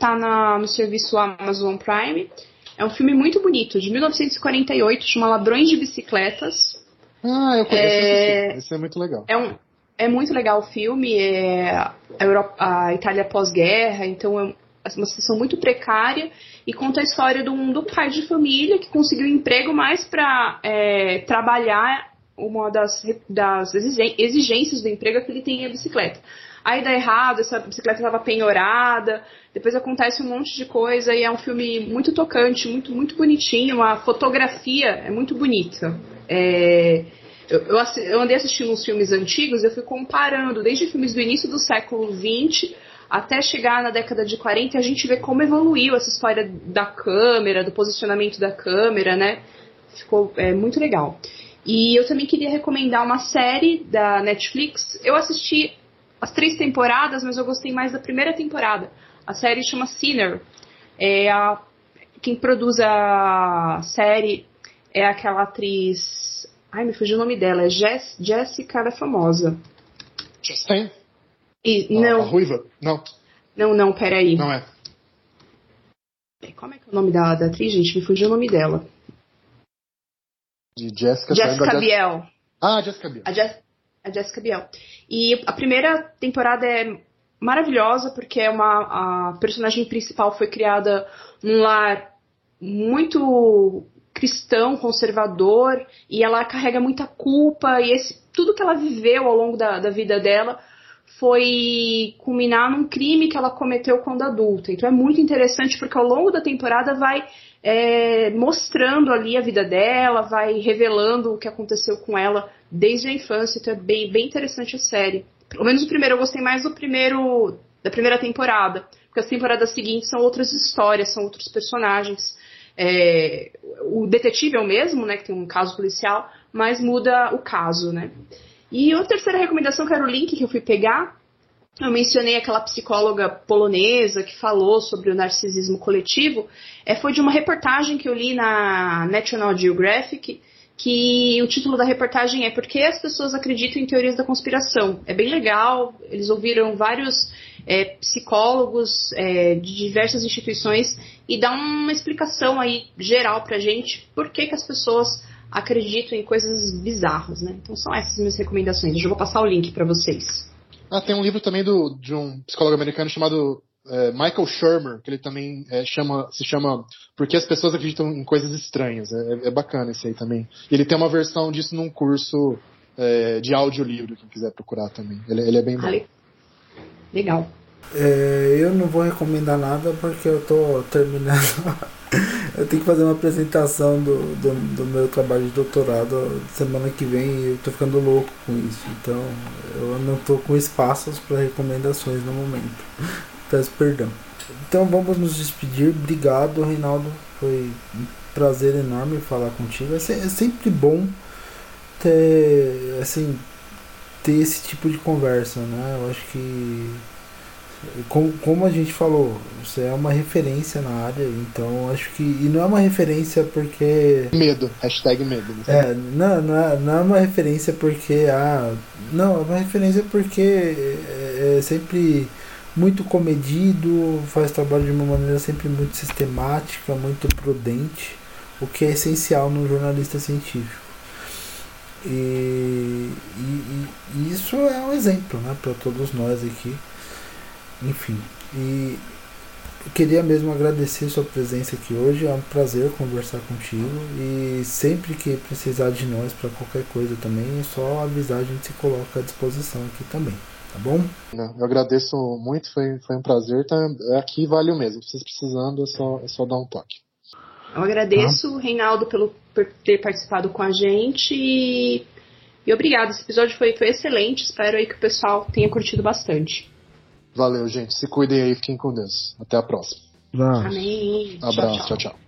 Tá na, no serviço Amazon Prime. É um filme muito bonito, de 1948, chama Ladrões de Bicicletas ah, eu conheço é... esse, é muito legal. É, um, é muito legal o filme, é a, Europa, a Itália pós-guerra, então é, uma situação muito precária e conta a história de um, de um pai de família que conseguiu um emprego mais para é, trabalhar uma das, das exigências do emprego é que ele tem a bicicleta. Aí dá errado, essa bicicleta estava penhorada, depois acontece um monte de coisa e é um filme muito tocante, muito, muito bonitinho, a fotografia é muito bonita. É, eu, eu, eu, andei assistindo uns filmes antigos eu fui comparando, desde filmes do início do século XX até chegar na década de 40 e a gente vê como evoluiu essa história da câmera, do posicionamento da câmera, né? Ficou é, muito legal. E eu também queria recomendar uma série da Netflix. Eu assisti as três temporadas, mas eu gostei mais da primeira temporada. A série chama Sinner. É a, quem produz a série é aquela atriz. Ai, me fugiu o nome dela. É Jess, Jessica, ela é famosa. Chastain? E, não. A ruiva? Não. Não, não, peraí. Não é. Como é que é o nome da, da atriz, gente? Me fugiu o nome dela. De Jessica Jessica Biel. Ah, Jessica Biel. A, Jess, a Jessica Biel. E a primeira temporada é maravilhosa porque é uma a personagem principal foi criada num lar muito cristão, conservador, e ela carrega muita culpa, e esse, tudo que ela viveu ao longo da, da vida dela foi culminar num crime que ela cometeu quando adulta. Então é muito interessante porque ao longo da temporada vai é, mostrando ali a vida dela, vai revelando o que aconteceu com ela desde a infância. Então é bem, bem interessante a série. Pelo menos o primeiro, eu gostei mais do primeiro da primeira temporada, porque as temporadas seguintes são outras histórias, são outros personagens. É, o detetive é o mesmo, né, que tem um caso policial, mas muda o caso, né. E a terceira recomendação, que era o link que eu fui pegar, eu mencionei aquela psicóloga polonesa que falou sobre o narcisismo coletivo, é, foi de uma reportagem que eu li na National Geographic, que o título da reportagem é Por que as pessoas acreditam em teorias da conspiração? É bem legal, eles ouviram vários é, psicólogos é, de diversas instituições e dá uma explicação aí geral pra gente por que, que as pessoas acreditam em coisas bizarras, né? Então são essas minhas recomendações. Eu já vou passar o link para vocês. Ah, tem um livro também do, de um psicólogo americano chamado é, Michael Shermer, que ele também é, chama, se chama Porque as pessoas acreditam em coisas estranhas. É, é, bacana esse aí também. Ele tem uma versão disso num curso é, de audiolivro, quem quiser procurar também. Ele, ele é bem bom. Legal. É, eu não vou recomendar nada porque eu tô terminando. *laughs* eu tenho que fazer uma apresentação do, do, do, meu trabalho de doutorado semana que vem e eu tô ficando louco com isso. Então eu não tô com espaços para recomendações no momento. *laughs* Peço perdão. Então vamos nos despedir. Obrigado, Reinaldo. Foi um prazer enorme falar contigo. É, é sempre bom ter assim ter esse tipo de conversa, né? Eu acho que como, como a gente falou, você é uma referência na área, então acho que. E não é uma referência porque. Medo, hashtag medo. Né? É, não, não é, não é uma referência porque. Ah, não, é uma referência porque é, é sempre muito comedido, faz trabalho de uma maneira sempre muito sistemática, muito prudente, o que é essencial no jornalista científico. E, e, e isso é um exemplo né, para todos nós aqui. Enfim, e queria mesmo agradecer sua presença aqui hoje. É um prazer conversar contigo. E sempre que precisar de nós para qualquer coisa também, é só avisar, a gente se coloca à disposição aqui também. Tá bom? Eu agradeço muito, foi, foi um prazer. Tá, aqui valeu mesmo. Vocês precisando, é só, é só dar um toque. Eu agradeço, ah. Reinaldo, pelo, por ter participado com a gente. E, e obrigado. Esse episódio foi, foi excelente. Espero aí que o pessoal tenha curtido bastante. Valeu, gente. Se cuidem aí, fiquem com Deus. Até a próxima. Amém. Abraço, tchau, tchau. tchau.